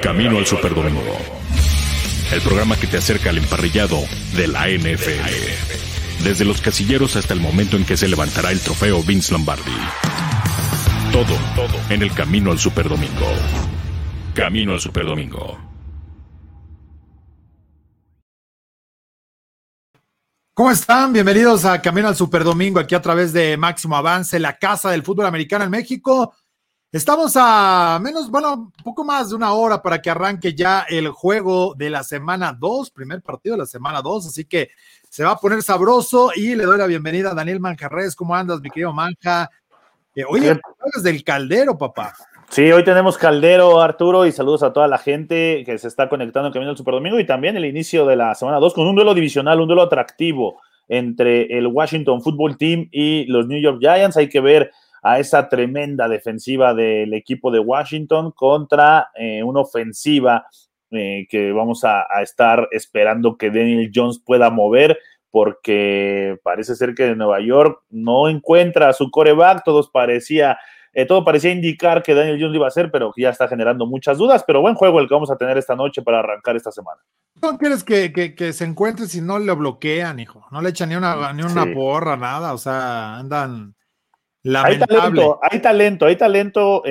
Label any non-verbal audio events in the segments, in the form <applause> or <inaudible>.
Camino al Superdomingo. El programa que te acerca al emparrillado de la NFL. Desde los casilleros hasta el momento en que se levantará el trofeo Vince Lombardi. Todo, todo en el Camino al Superdomingo. Camino al Superdomingo. ¿Cómo están? Bienvenidos a Camino al Superdomingo, aquí a través de Máximo Avance, la casa del fútbol americano en México. Estamos a menos, bueno, poco más de una hora para que arranque ya el juego de la semana 2, primer partido de la semana 2, así que se va a poner sabroso y le doy la bienvenida a Daniel Manjarres. ¿Cómo andas, mi querido Manja? Eh, oye, desde del caldero, papá. Sí, hoy tenemos Caldero, Arturo, y saludos a toda la gente que se está conectando en Camino al Superdomingo y también el inicio de la semana 2 con un duelo divisional, un duelo atractivo entre el Washington Football Team y los New York Giants. Hay que ver a esa tremenda defensiva del equipo de Washington contra eh, una ofensiva eh, que vamos a, a, estar esperando que Daniel Jones pueda mover porque parece ser que Nueva York no encuentra a su coreback, todos parecía eh, todo parecía indicar que Daniel Jones iba a ser, pero ya está generando muchas dudas. Pero buen juego el que vamos a tener esta noche para arrancar esta semana. ¿No quieres que, que, se encuentre si no lo bloquean, hijo? No le echan ni una, ni una porra, nada. O sea, andan. Hay talento, hay talento, hay talento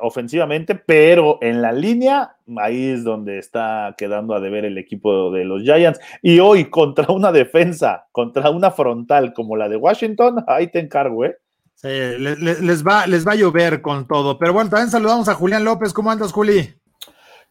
ofensivamente, pero en la línea, ahí es donde está quedando a deber el equipo de los Giants. Y hoy, contra una defensa, contra una frontal como la de Washington, ahí te encargo, ¿eh? Sí, les, va, les va a llover con todo. Pero bueno, también saludamos a Julián López. ¿Cómo andas, Juli?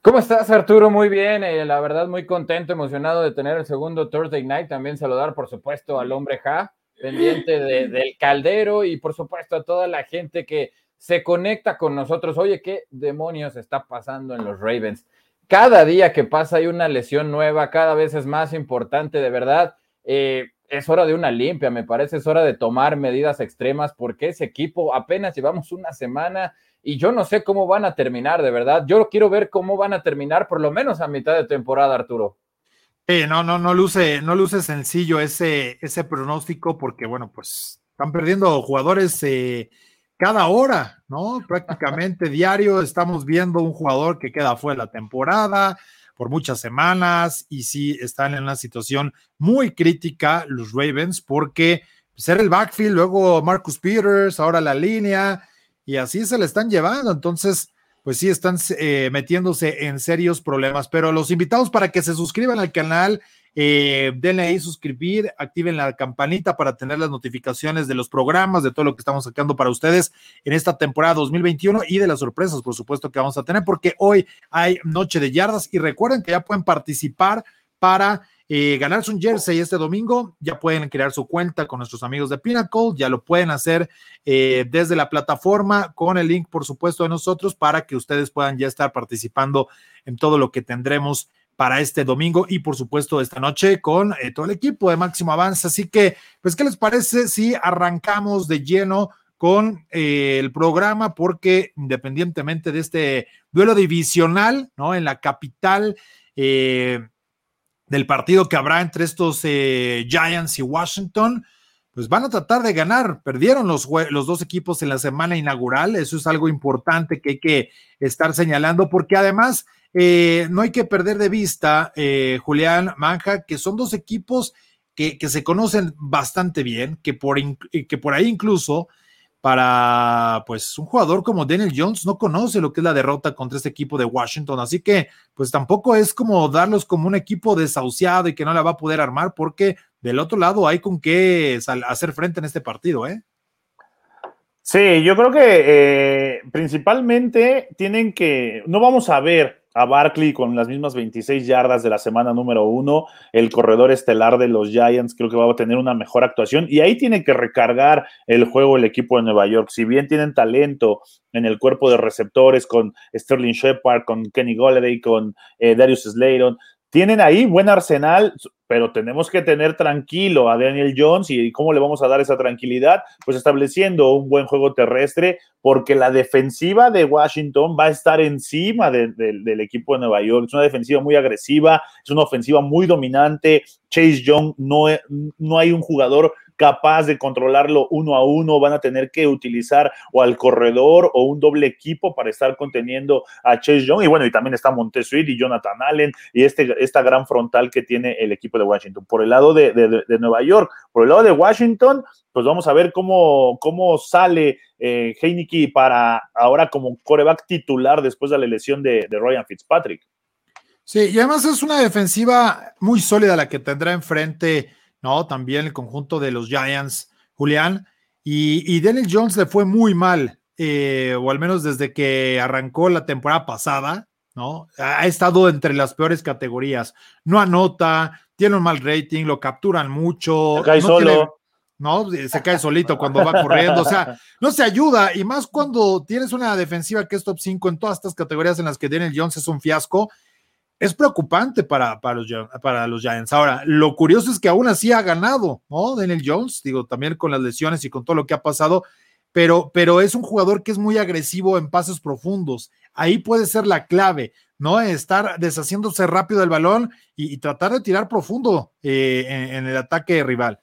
¿Cómo estás, Arturo? Muy bien. Eh, la verdad, muy contento, emocionado de tener el segundo Thursday Night. También saludar, por supuesto, al hombre Ja, pendiente <laughs> del caldero y, por supuesto, a toda la gente que se conecta con nosotros. Oye, ¿qué demonios está pasando en los Ravens? Cada día que pasa hay una lesión nueva, cada vez es más importante, de verdad. Eh, es hora de una limpia, me parece, es hora de tomar medidas extremas porque ese equipo apenas llevamos una semana y yo no sé cómo van a terminar, de verdad. Yo quiero ver cómo van a terminar por lo menos a mitad de temporada, Arturo. Sí, no, no, no luce, no luce sencillo ese, ese pronóstico porque, bueno, pues están perdiendo jugadores eh, cada hora, ¿no? Prácticamente <laughs> diario estamos viendo un jugador que queda fuera de la temporada, por muchas semanas y sí están en una situación muy crítica los Ravens porque ser el backfield, luego Marcus Peters, ahora la línea y así se le están llevando. Entonces, pues sí están eh, metiéndose en serios problemas. Pero los invitamos para que se suscriban al canal eh, denle ahí suscribir, activen la campanita para tener las notificaciones de los programas, de todo lo que estamos sacando para ustedes en esta temporada 2021 y de las sorpresas, por supuesto, que vamos a tener, porque hoy hay Noche de Yardas y recuerden que ya pueden participar para eh, ganarse un jersey este domingo, ya pueden crear su cuenta con nuestros amigos de Pinnacle, ya lo pueden hacer eh, desde la plataforma con el link, por supuesto, de nosotros para que ustedes puedan ya estar participando en todo lo que tendremos para este domingo y por supuesto esta noche con eh, todo el equipo de Máximo Avance. Así que, pues, ¿qué les parece si arrancamos de lleno con eh, el programa? Porque independientemente de este duelo divisional, ¿no? En la capital eh, del partido que habrá entre estos Giants y Washington, pues van a tratar de ganar. Perdieron los, dos equipos en la semana inaugural. Eso es algo importante que hay que estar señalando porque además eh, no hay que perder de vista, eh, Julián Manja, que son dos equipos que, se conocen bastante bien, eh, que por ahí incluso para pues un jugador como Daniel Jones no conoce lo que es la derrota contra este equipo de Washington, así que pues tampoco es como darlos como un equipo desahuciado y que no la va a poder armar porque del otro lado hay con qué hacer frente en este partido, ¿eh? Sí, yo creo que principalmente tienen que, no vamos a ver a Barkley con las mismas 26 yardas de la semana número uno. El corredor estelar de los Giants creo que va a tener una mejor actuación y ahí tiene que recargar el juego el equipo de Nueva York. Si bien tienen talento en el cuerpo de receptores con Sterling Shepard, con Kenny Golladay, con eh, Darius Slayton, tienen ahí buen arsenal, pero tenemos que tener tranquilo a Daniel Jones y cómo le vamos a dar esa tranquilidad, pues estableciendo un buen juego terrestre, porque la defensiva de Washington va a estar encima del equipo de Nueva York. Es una defensiva muy agresiva, es una ofensiva muy dominante. Chase Young no, no hay un jugador capaz de controlarlo uno a uno, van a tener que utilizar o al corredor o un doble equipo para estar conteniendo a Chase Young. Y bueno, y también está Montesuit y Jonathan Allen y este, esta gran frontal que tiene el equipo de Washington. Por el lado de, de, Nueva York, por el lado de Washington, pues vamos a ver cómo, cómo sale eh, Heineke para ahora como coreback titular después de la lesión de, de Ryan Fitzpatrick. Sí, y además es una defensiva muy sólida la que tendrá enfrente, ¿no? También el conjunto de los Giants, Julián. Y, y Daniel Jones le fue muy mal, eh, o al menos desde que arrancó la temporada pasada, ¿no? Ha estado entre las peores categorías. No anota, tiene un mal rating, lo capturan mucho. Se cae solo. ¿no? Se cae solito cuando va corriendo. O sea, no se ayuda. Y más cuando tienes una defensiva que es top 5 en todas estas categorías en las que Daniel Jones es un fiasco es preocupante para, para, los, para los Giants. Ahora, lo curioso es que aún así ha ganado, ¿no? Daniel Jones, digo, también con las lesiones y con todo lo que ha pasado, pero, pero es un jugador que es muy agresivo en pases profundos. Ahí puede ser la clave, ¿no? Estar deshaciéndose rápido del balón y, tratar de tirar profundo eh, en el ataque rival.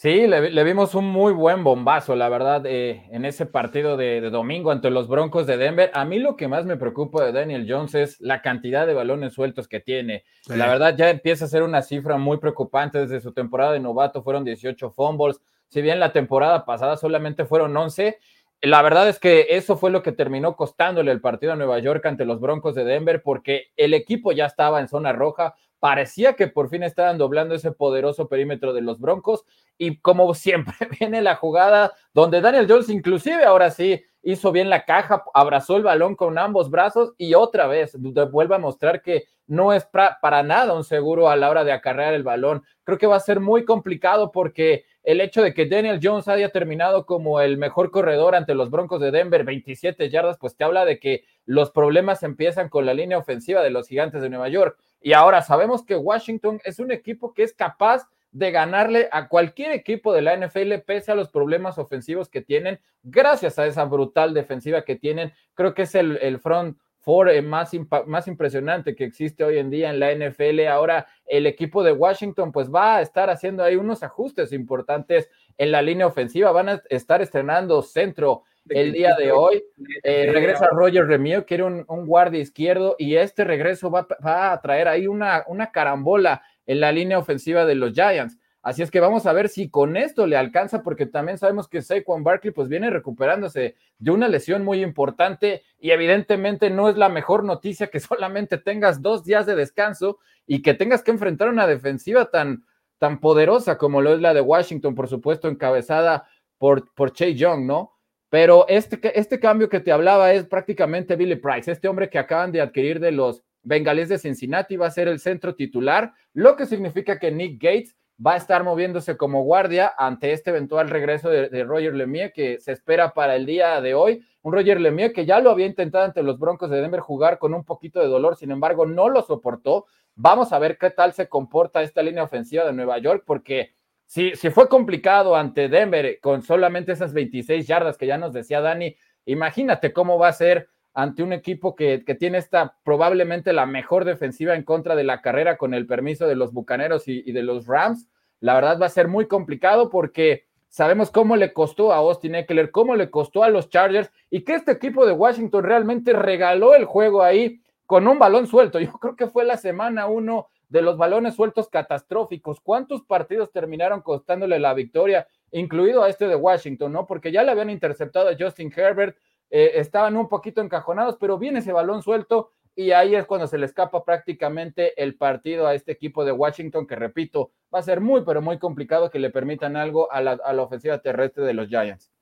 Sí, le, vimos un muy buen bombazo, la verdad, eh, en ese partido de, domingo ante los Broncos de Denver. A mí lo que más me preocupa de Daniel Jones es la cantidad de balones sueltos que tiene. La verdad, ya empieza a ser una cifra muy preocupante. Desde su temporada de novato fueron 18 fumbles. Si bien la temporada pasada solamente fueron 11, la verdad es que eso fue lo que terminó costándole el partido a Nueva York ante los Broncos de Denver, porque el equipo ya estaba en zona roja, parecía que por fin estaban doblando ese poderoso perímetro de los Broncos y como siempre <laughs> viene la jugada donde Daniel Jones inclusive ahora sí hizo bien la caja, abrazó el balón con ambos brazos y otra vez vuelve a mostrar que no es para nada un seguro a la hora de acarrear el balón. Creo que va a ser muy complicado porque el hecho de que Daniel Jones haya terminado como el mejor corredor ante los Broncos de Denver, 27 yardas, pues te habla de que los problemas empiezan con la línea ofensiva de los Gigantes de Nueva York. Y ahora sabemos que Washington es un equipo que es capaz de ganarle a cualquier equipo de la NFL pese a los problemas ofensivos que tienen, gracias a esa brutal defensiva que tienen. Creo que es el, front four eh, más, más impresionante que existe hoy en día en la NFL. Ahora el equipo de Washington pues va a estar haciendo ahí unos ajustes importantes en la línea ofensiva. Van a estar estrenando centro el día de hoy. Eh, regresa Roger Remio, que era un, guardia izquierdo, y este regreso va, a traer ahí una, una carambola en la línea ofensiva de los Giants. Así es que vamos a ver si con esto le alcanza, porque también sabemos que Saquon Barkley pues viene recuperándose de una lesión muy importante y evidentemente no es la mejor noticia que <laughs> solamente tengas dos días de descanso y que tengas que enfrentar una defensiva tan, tan poderosa como lo es la de Washington, por supuesto, encabezada por, por Chase Young, ¿no? Pero este, este cambio que te hablaba es prácticamente Billy Price, este hombre que acaban de adquirir de los Bengalíes de Cincinnati, va a ser el centro titular, lo que significa que Nick Gates va a estar moviéndose como guardia ante este eventual regreso de, Roger Lemieux que se espera para el día de hoy. Un Roger Lemieux que ya lo había intentado ante los Broncos de Denver jugar con un poquito de dolor, sin embargo no lo soportó. Vamos a ver qué tal se comporta esta línea ofensiva de Nueva York porque si, fue complicado ante Denver con solamente esas 26 yardas que ya nos decía Dani, imagínate cómo va a ser ante un equipo que, tiene esta probablemente la mejor defensiva en contra de la carrera con el permiso de los Bucaneros y, y de los Rams. La verdad va a ser muy complicado porque sabemos cómo le costó a Austin Eckler, cómo le costó a los Chargers y que este equipo de Washington realmente regaló el juego ahí con un balón suelto. Yo creo que fue la semana uno de los balones sueltos catastróficos. ¿Cuántos partidos terminaron costándole la victoria, incluido a este de Washington, no? Porque ya le habían interceptado a Justin Herbert, eh, estaban un poquito encajonados, pero viene ese balón suelto y ahí es cuando se le escapa prácticamente el partido a este equipo de Washington, que repito, va a ser muy, pero muy complicado que le permitan algo a la, a la ofensiva terrestre de los Giants.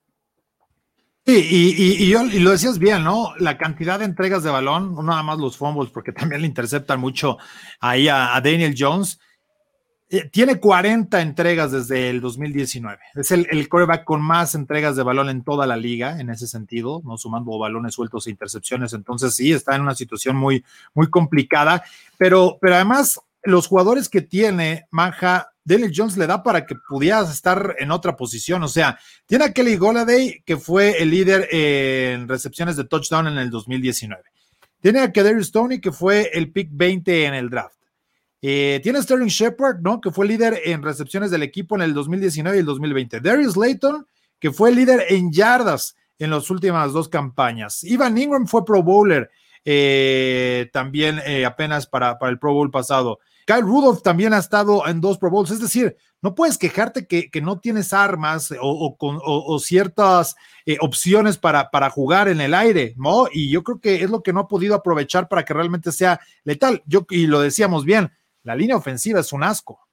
Sí, y, y, lo decías bien, ¿no? La cantidad de entregas de balón, no nada más los fumbles, porque <laughs> también le interceptan mucho ahí a, Daniel Jones. Eh, tiene 40 entregas desde el 2019. Es el, el coreback con más entregas de balón en toda la liga, en ese sentido, no sumando balones sueltos e intercepciones. Entonces, sí, está en una situación muy, muy complicada. Pero, pero además, los jugadores que tiene Manja Daniel Jones le da para que pudieras estar en otra posición. O sea, tiene a Kelly Goladay, que fue el líder en recepciones de touchdown en el 2019. Tiene a Kadarius Stoney, que fue el pick 20 en el draft. Eh, tiene Sterling Shepard, ¿no? Que fue líder en recepciones del equipo en el 2019 y el 2020. Darius Layton, que fue líder en yardas en las últimas dos campañas. Ivan Ingram fue Pro Bowler eh, también eh, apenas para, para el Pro Bowl pasado. Kyle Rudolph también ha estado en dos Pro Bowls, es decir, no puedes quejarte que, no tienes armas o, ciertas eh, opciones para, para jugar en el aire, ¿no? Y yo creo que es lo que no ha podido aprovechar para que realmente sea letal. Yo, y lo decíamos bien, la línea ofensiva es un asco.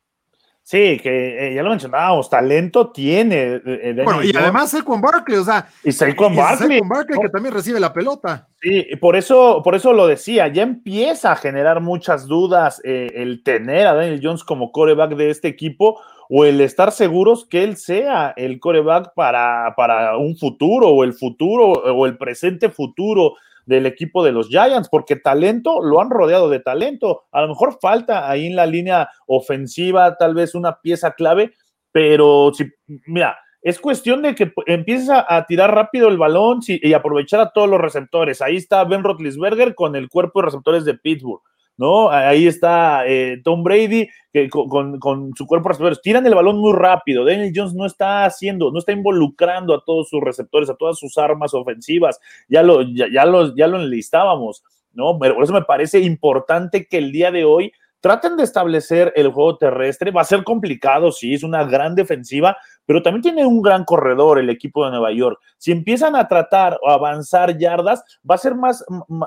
Sí, que eh, ya lo mencionábamos, talento tiene. Eh, bueno, y además Saquon Barkley, o sea. Y Saquon Barkley. Barkley que también recibe la pelota. Sí, por eso, por eso lo decía, ya empieza a generar muchas dudas eh, el tener a Daniel Jones como coreback de este equipo o el estar seguros que él sea el coreback para, para un futuro o el futuro o el presente futuro del equipo de los Giants, porque talento lo han rodeado de talento. A lo mejor falta ahí en la línea ofensiva tal vez una pieza clave, pero si, mira, es cuestión de que empieces a, tirar rápido el balón y aprovechar a todos los receptores. Ahí está Ben Roethlisberger con el cuerpo de receptores de Pittsburgh. ¿No? Ahí está eh, Tom Brady que, con, su cuerpo receptores. Tiran el balón muy rápido. Daniel Jones no está haciendo, no está involucrando a todos sus receptores, a todas sus armas ofensivas. Ya lo, ya, ya lo, ya lo enlistábamos, ¿no? Pero por eso me parece importante que el día de hoy traten de establecer el juego terrestre. Va a ser complicado, sí, es una gran defensiva, pero también tiene un gran corredor el equipo de Nueva York. Si empiezan a tratar o avanzar yardas, va a ser más,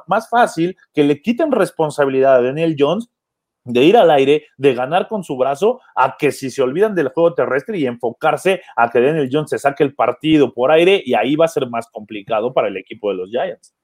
más fácil que le quiten responsabilidad a Daniel Jones de ir al aire, de ganar con su brazo, a que si se olvidan del juego terrestre y enfocarse a que Daniel Jones se saque el partido por aire y ahí va a ser más complicado para el equipo de los Giants.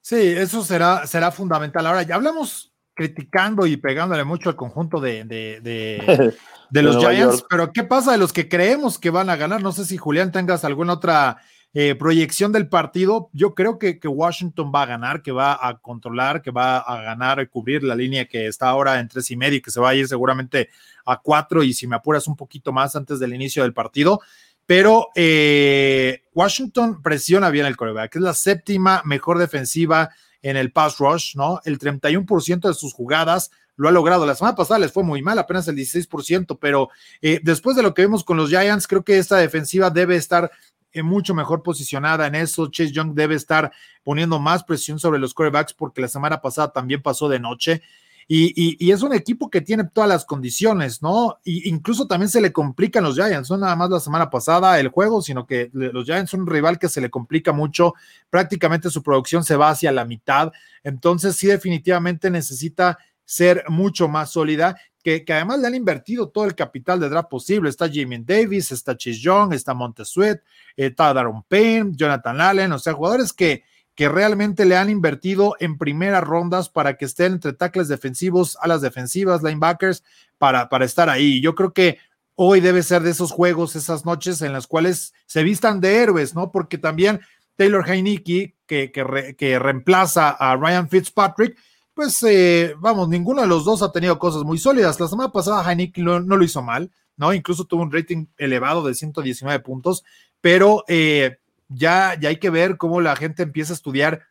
Sí, eso será, será fundamental. Ahora, ya hablamos criticando y pegándole mucho al conjunto de, de, <laughs> los Giants, pero ¿qué pasa de los que creemos que van a ganar? No sé si Julián tengas alguna otra eh, proyección del partido. Yo creo que, que, Washington va a ganar, que va a controlar, que va a ganar y cubrir la línea que está ahora en tres y medio y que se va a ir seguramente a cuatro y si me apuras un poquito más antes del inicio del partido. Pero eh, Washington presiona bien el coreback, es la séptima mejor defensiva en el pass rush, ¿no? El 31% de sus jugadas lo ha logrado. La semana pasada les fue muy mal, apenas el 16%, pero eh, después de lo que vemos con los Giants, creo que esta defensiva debe estar eh, mucho mejor posicionada en eso. Chase Young debe estar poniendo más presión sobre los quarterbacks porque la semana pasada también pasó de noche. Y, es un equipo que tiene todas las condiciones, ¿no? Y incluso también se le complican los Giants, no nada más la semana pasada el juego, sino que los Giants son un rival que se le complica mucho, prácticamente su producción se va hacia la mitad, entonces sí definitivamente necesita ser mucho más sólida, que, además le han invertido todo el capital de draft posible, está Jimmy Davis, está Chase Young, está Montesuet, está Daron Payne, Jonathan Allen, o sea, jugadores que que realmente le han invertido en primeras rondas para que estén entre tackles defensivos, a las defensivas, linebackers, para, para estar ahí. Yo creo que hoy debe ser de esos juegos, esas noches en las cuales se vistan de héroes, ¿no? Porque también Taylor Heineke, que, que, reemplaza a Ryan Fitzpatrick, pues eh, vamos, ninguno de los dos ha tenido cosas muy sólidas. La semana pasada Heineke no, lo hizo mal, ¿no? Incluso tuvo un rating elevado de 119 puntos, pero eh, ya, ya hay que ver cómo la gente empieza a estudiar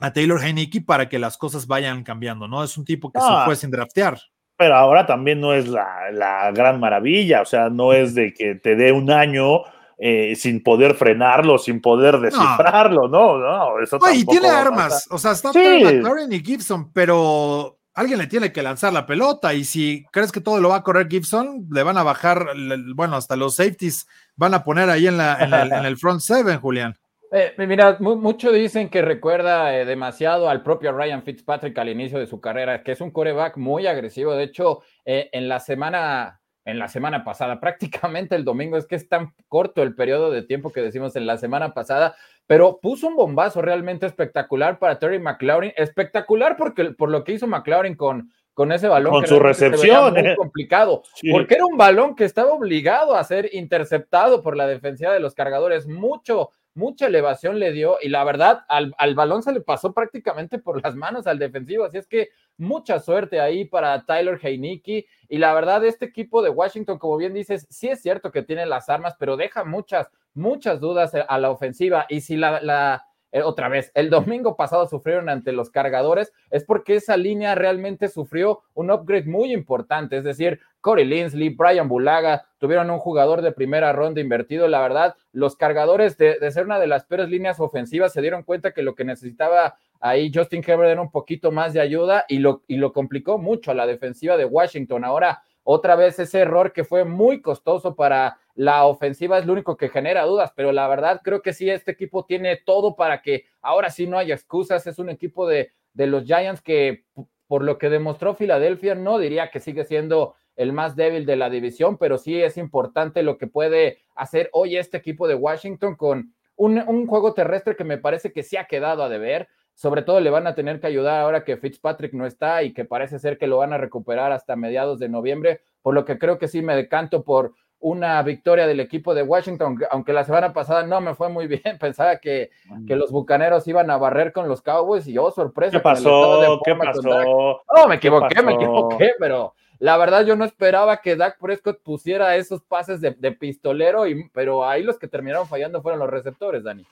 a Taylor Heineke para que las cosas vayan cambiando, ¿no? Es un tipo que se fue sin draftear. Pero ahora también no es la, gran maravilla, o sea, no es de que te dé un año eh, sin poder frenarlo, sin poder descifrarlo, no, no, eso Y tiene armas, o sea, está sí. McLaurin y Gibson, pero alguien le tiene que lanzar la pelota y si crees que todo lo va a correr Gibson, le van a bajar, bueno, hasta los safeties van a poner ahí en, la, en, el, <laughs> front seven, Julián. Eh, mira, muchos dicen que recuerda eh, demasiado al propio Ryan Fitzpatrick al inicio de su carrera, que es un coreback muy agresivo. De hecho, eh, en la semana en la semana pasada, <laughs> prácticamente el domingo, es que es tan corto el periodo de tiempo que decimos en la semana pasada, pero puso un bombazo realmente espectacular para Terry McLaurin, espectacular porque por lo que hizo McLaurin con, con ese balón. Con su recepción. Muy complicado, <laughs> porque era un balón que estaba obligado a ser interceptado por la defensiva de los cargadores. Mucho, mucha elevación le dio y la verdad al, al, balón se le pasó prácticamente por las manos al defensivo. Así es que mucha suerte ahí para Tyler Heineke. Y la verdad, este equipo de Washington, como bien dices, sí es cierto que tiene las armas, pero deja muchas, muchas dudas a la ofensiva. Y si la, la eh, otra vez, el domingo pasado sufrieron ante los cargadores, es porque esa línea realmente sufrió un upgrade muy importante. Es decir, Corey Linsley, Brian Bulaga tuvieron un jugador de primera ronda invertido. La verdad, los cargadores de, de ser una de las peores líneas ofensivas se dieron cuenta que lo que necesitaba ahí Justin Herbert era un poquito más de ayuda y lo, y lo complicó mucho a la defensiva de Washington. Ahora, otra vez ese error que fue muy costoso para la ofensiva es lo único que genera dudas, pero la verdad creo que sí, este equipo tiene todo para que ahora sí no haya excusas. Es un equipo de, de los Giants que, por lo que demostró Filadelfia, no diría que sigue siendo el más débil de la división, pero sí es importante lo que puede hacer hoy este equipo de Washington con un, un juego terrestre que me parece que sí ha quedado a deber sobre todo le van a tener que ayudar ahora que Fitzpatrick no está y que parece ser que lo van a recuperar hasta mediados de noviembre, por lo que creo que sí me decanto por una victoria del equipo de Washington, aunque la semana pasada no me fue muy bien, <laughs> pensaba que, que los Bucaneros iban a barrer con los Cowboys y oh, sorpresa. ¿Qué pasó? ¿Qué pasó? No, me equivoqué, me equivoqué, pero la verdad yo no esperaba que Dak Prescott pusiera esos pases de, de pistolero, y, pero ahí los que terminaron fallando fueron los receptores, Dani.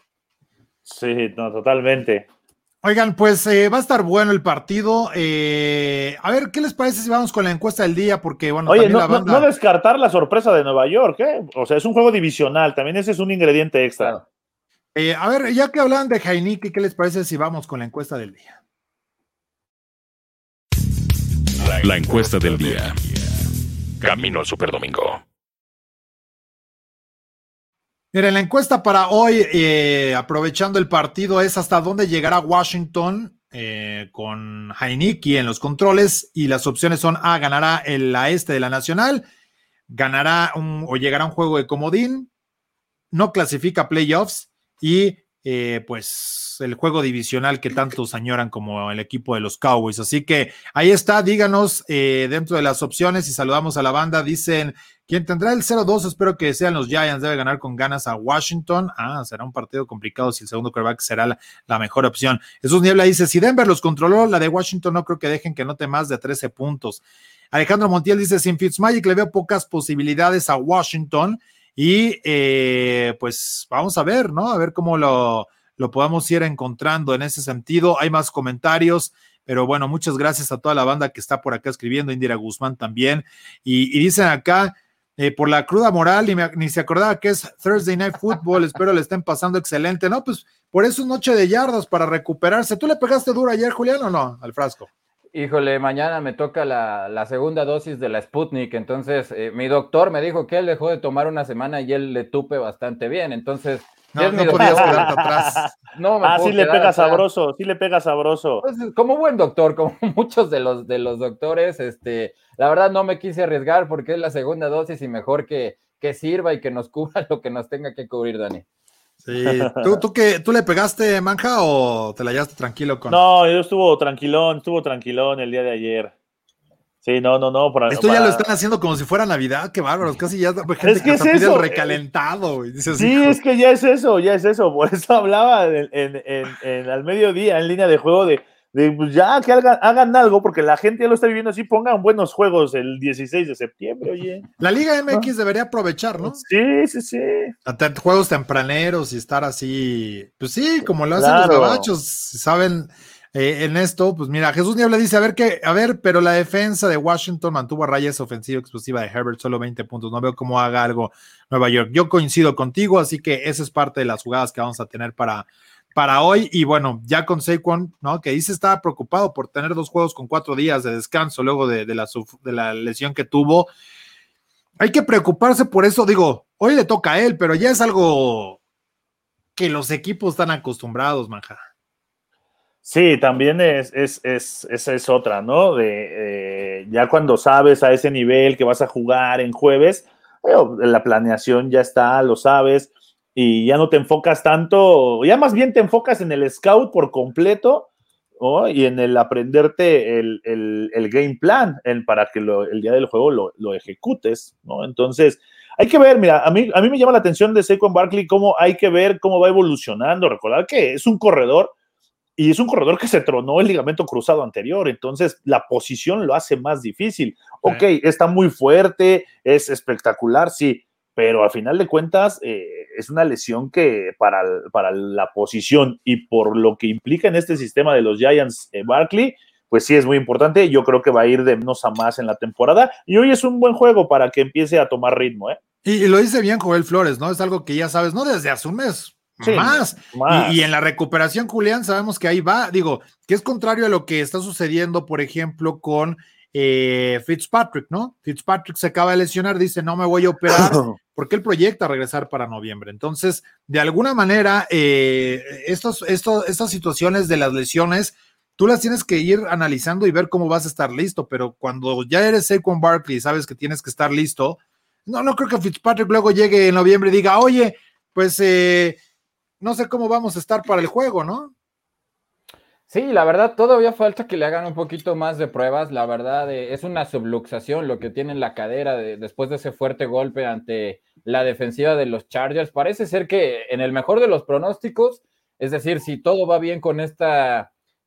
Sí, no, totalmente. Oigan, pues eh, va a estar bueno el partido. Eh, a ver, ¿qué les parece si vamos con la encuesta del día? Porque, bueno, Oye, no, la banda... no, descartar la sorpresa de Nueva York, ¿eh? O sea, es un juego divisional, también ese es un ingrediente extra. Eh, a ver, ya que hablan de Heineken, ¿qué les parece si vamos con la encuesta del día? La encuesta del día. Camino al Superdomingo. Miren, la encuesta para hoy, eh, aprovechando el partido, es hasta dónde llegará Washington eh, con Heineken en los controles y las opciones son A, ganará el, la este de la Nacional, ganará o llegará un juego de comodín, no clasifica playoffs y eh, pues el juego divisional que tantos añoran como el equipo de los Cowboys. Así que ahí está, díganos dentro de las opciones y saludamos a la banda. Dicen, quien tendrá el 0-2, espero que sean los Giants, debe ganar con ganas a Washington. Ah, será un partido complicado si el segundo quarterback será la, mejor opción. Jesús Niebla dice, si Denver los controló, la de Washington no creo que dejen que note más de 13 puntos. Alejandro Montiel dice, sin Fitzmagic le veo pocas posibilidades a Washington. Y eh, pues vamos a ver, ¿no? A ver cómo lo, lo podamos ir encontrando en ese sentido. Hay más comentarios, pero bueno, muchas gracias a toda la banda que está por acá escribiendo, Indira Guzmán también. Y dicen acá, eh, por la cruda moral, ni, me, ni, se acordaba que es Thursday Night Football, espero le estén pasando excelente. No, pues por eso es noche de yardas para recuperarse. ¿Tú le pegaste duro ayer, Julián, o no, al frasco? Híjole, mañana me toca la, segunda dosis de la Sputnik, entonces eh, mi doctor me dijo que él dejó de tomar una semana y él le tupe bastante bien, entonces... No, no podías quedarte atrás. <laughs> No, ah, sí le pega atrás. sabroso, sí le pega sabroso. Pues, como buen doctor, como <laughs> muchos de los, de los doctores, este, la verdad no me quise arriesgar porque es la segunda dosis y mejor que, que sirva y que nos <laughs> cubra lo que nos tenga que cubrir, Dani. Sí, ¿Tú, tú, qué, ¿Tú le pegaste manja o te la llevaste tranquilo con.? No, yo estuvo tranquilón, estuvo tranquilón el día de ayer. Sí, no, no, no. Para, Esto para... ya lo están haciendo como si fuera Navidad, qué bárbaros, casi ya gente es que, es eso. el recalentado. Sí, hijo. es que ya es eso, ya es eso. Por eso <laughs> hablaba en, en, en, en, al mediodía en línea de juego de de pues ya que hagan, hagan, algo, porque la gente ya lo está viviendo así, pongan buenos juegos el 16 de septiembre, oye. La Liga MX ¿no? debería aprovechar, ¿no? Sí, sí, sí. Juegos tempraneros y estar así, pues sí, como lo hacen claro. los gabachos, saben eh, en esto, pues mira, Jesús Niebla dice, a ver qué, a ver, pero la defensa de Washington mantuvo a raya esa ofensiva de Herbert, solo 20 puntos, no veo cómo haga algo Nueva York. Yo coincido contigo, así que esa es parte de las jugadas que vamos a tener para para hoy. Y bueno, ya con Saquon, ¿no? Que dice estaba preocupado por tener dos juegos con cuatro días de descanso luego de, de, la, de la lesión que tuvo. Hay que preocuparse por eso. Digo, hoy le toca a él, pero ya es algo que los equipos están acostumbrados, manja. Sí, también es, es, es, esa es otra, ¿no? De, eh, ya cuando sabes a ese nivel que vas a jugar en jueves, la planeación ya está, lo sabes y ya no te enfocas tanto, ya más bien te enfocas en el scout por completo y en el aprenderte el, el, el game plan para que lo, el día del juego lo, lo, ejecutes, ¿no? Entonces, hay que ver, mira, a mí, a mí me llama la atención de Saquon Barkley cómo hay que ver cómo va evolucionando, recordar que es un corredor y es un corredor que se tronó el ligamento cruzado anterior, entonces la posición lo hace más difícil. Ok, está muy fuerte, es espectacular, sí, pero al final de cuentas eh, es una lesión que para, para, la posición y por lo que implica en este sistema de los Giants eh, Barkley, pues sí es muy importante. Yo creo que va a ir de menos a más en la temporada y hoy es un buen juego para que empiece a tomar ritmo. ¿eh? Y, lo dice bien Joel Flores, ¿no? Es algo que ya sabes, no desde hace un mes, más. Y, en la recuperación, Julián, sabemos que ahí va. Digo, que es contrario a lo que está sucediendo, por ejemplo, con eh, Fitzpatrick, ¿no? Fitzpatrick se acaba de lesionar, dice, no me voy a operar <laughs> porque él proyecta regresar para noviembre. Entonces, de alguna manera, eh, estos, estas situaciones de las lesiones, tú las tienes que ir analizando y ver cómo vas a estar listo, pero cuando ya eres Saquon Barkley y sabes que tienes que estar listo, no, no creo que Fitzpatrick luego llegue en noviembre y diga, oye, pues eh, no sé cómo vamos a estar para el juego, ¿no? Sí, la verdad, todavía falta que le hagan un poquito más de pruebas. La verdad, eh, es una subluxación lo que tiene en la cadera después de ese fuerte golpe ante la defensiva de los Chargers. Parece ser que en el mejor de los pronósticos, es decir, si todo va bien con este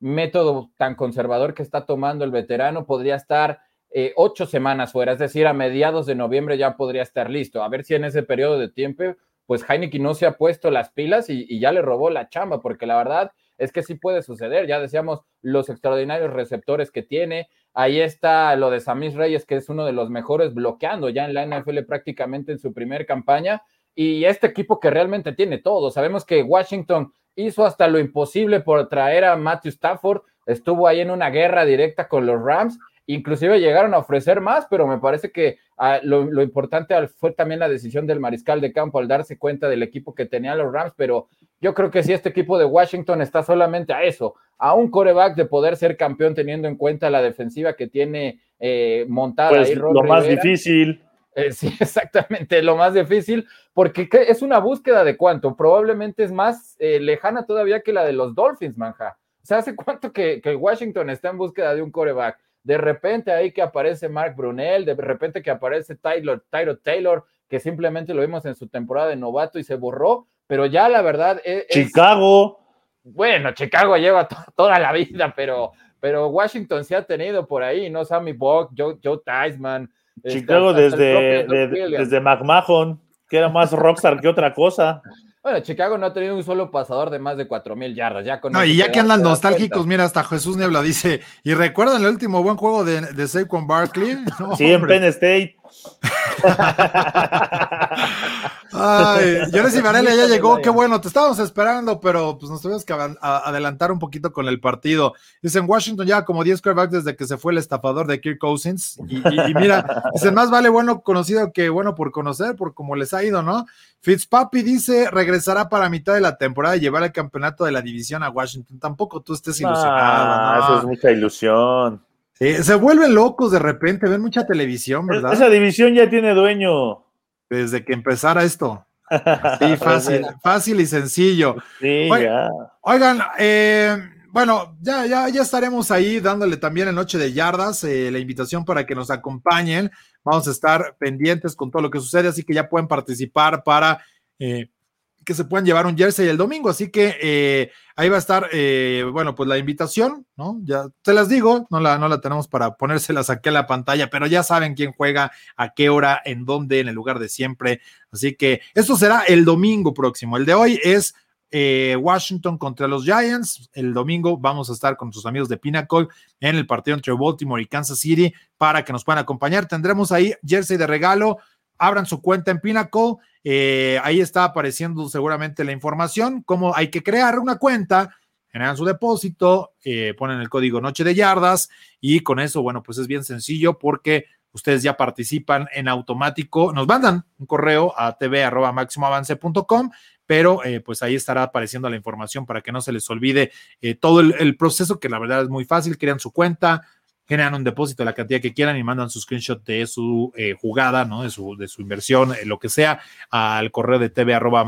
método tan conservador que está tomando el veterano, podría estar eh, ocho semanas fuera, es decir, a mediados de noviembre ya podría estar listo. A ver si en ese periodo de tiempo, pues Heineken no se ha puesto las pilas y ya le robó la chamba, porque la verdad es que sí puede suceder. Ya decíamos los extraordinarios receptores que tiene. Ahí está lo de Samis Reyes, que es uno de los mejores bloqueando ya en la NFL prácticamente en su primer campaña. Y este equipo que realmente tiene todo. Sabemos que Washington hizo hasta lo imposible por traer a Matthew Stafford. Estuvo ahí en una guerra directa con los Rams Inclusive llegaron a ofrecer más, pero me parece que ah, lo, importante fue también la decisión del mariscal de campo al darse cuenta del equipo que tenían los Rams, pero yo creo que si este equipo de Washington está solamente a eso, a un coreback de poder ser campeón teniendo en cuenta la defensiva que tiene eh, montada. Pues ahí, lo más difícil. Eh, sí, <laughs> exactamente, lo más difícil, porque es una búsqueda de cuánto, probablemente es más eh, lejana todavía que la de los Dolphins, manja. O sea, ¿hace cuánto que, que Washington está en búsqueda de un coreback? De repente ahí que aparece Mark Brunel, de repente que aparece Tyler, Tyro Taylor, que simplemente lo vimos en su temporada de novato y se borró, pero ya la verdad es... Chicago. Bueno, Chicago lleva toda la vida, pero, pero Washington se ha tenido por ahí, ¿no? Sammy Buck, Joe, Joe Theismann. Este, Chicago desde, desde McMahon, que era más rockstar que otra cosa. <laughs> Bueno, Chicago no ha tenido un solo pasador de más de cuatro mil yardas. Ya con no, y ya que andan nostálgicos, mira, hasta Jesús Niebla dice, ¿y recuerdan el último buen juego de, de Saquon Barkley? <laughs> sí, en Penn State. Ay, Llores Varela ya llegó, qué bueno, te estábamos esperando, pero pues nos tuvimos que adelantar un poquito con el partido. Dicen Washington ya como 10 quarterbacks desde que se fue el estafador de Kirk Cousins. Y, mira, <laughs> dicen más vale bueno conocido que bueno por conocer, por cómo les ha ido, ¿no? Fitzpapi dice regresará para mitad de la temporada y llevar el campeonato de la división a Washington. Tampoco tú estés ilusionado. Ah, eso es mucha ilusión. Se vuelven locos de repente, ven mucha televisión, ¿verdad? Esa división ya tiene dueño desde que empezara esto. <laughs> Sí, fácil, fácil y sencillo. Sí, ya. Oigan, eh, bueno, ya, ya, ya estaremos ahí dándole también en Noche de Yardas eh, la invitación para que nos acompañen. Vamos a estar pendientes con todo lo que sucede, así que ya pueden participar para eh, que se puedan llevar un jersey el domingo. Así que eh, ahí va a estar, eh, bueno, pues la invitación, ¿no? Ya te las digo, no la, no la tenemos para ponérselas aquí a la pantalla, pero ya saben quién juega, a qué hora, en dónde, en el lugar de siempre. Así que esto será el domingo próximo. El de hoy es eh, Washington contra los Giants. El domingo vamos a estar con nuestros amigos de Pinnacle en el partido entre Baltimore y Kansas City para que nos puedan acompañar. Tendremos ahí jersey de regalo. Abran su cuenta en Pinnacle eh, ahí está apareciendo seguramente la información, cómo hay que crear una cuenta, generan su depósito, eh, ponen el código Noche de Yardas y con eso, bueno, pues es bien sencillo porque ustedes ya participan en automático, nos mandan un correo a tv.máximoavance.com, pero eh, pues ahí estará apareciendo la información para que no se les olvide todo el, el, proceso, que la verdad es muy fácil, crean su cuenta, generan un depósito de la cantidad que quieran y mandan su screenshot de su eh, jugada, ¿no? De su, de su inversión, eh, lo que sea, al correo de tv arroba.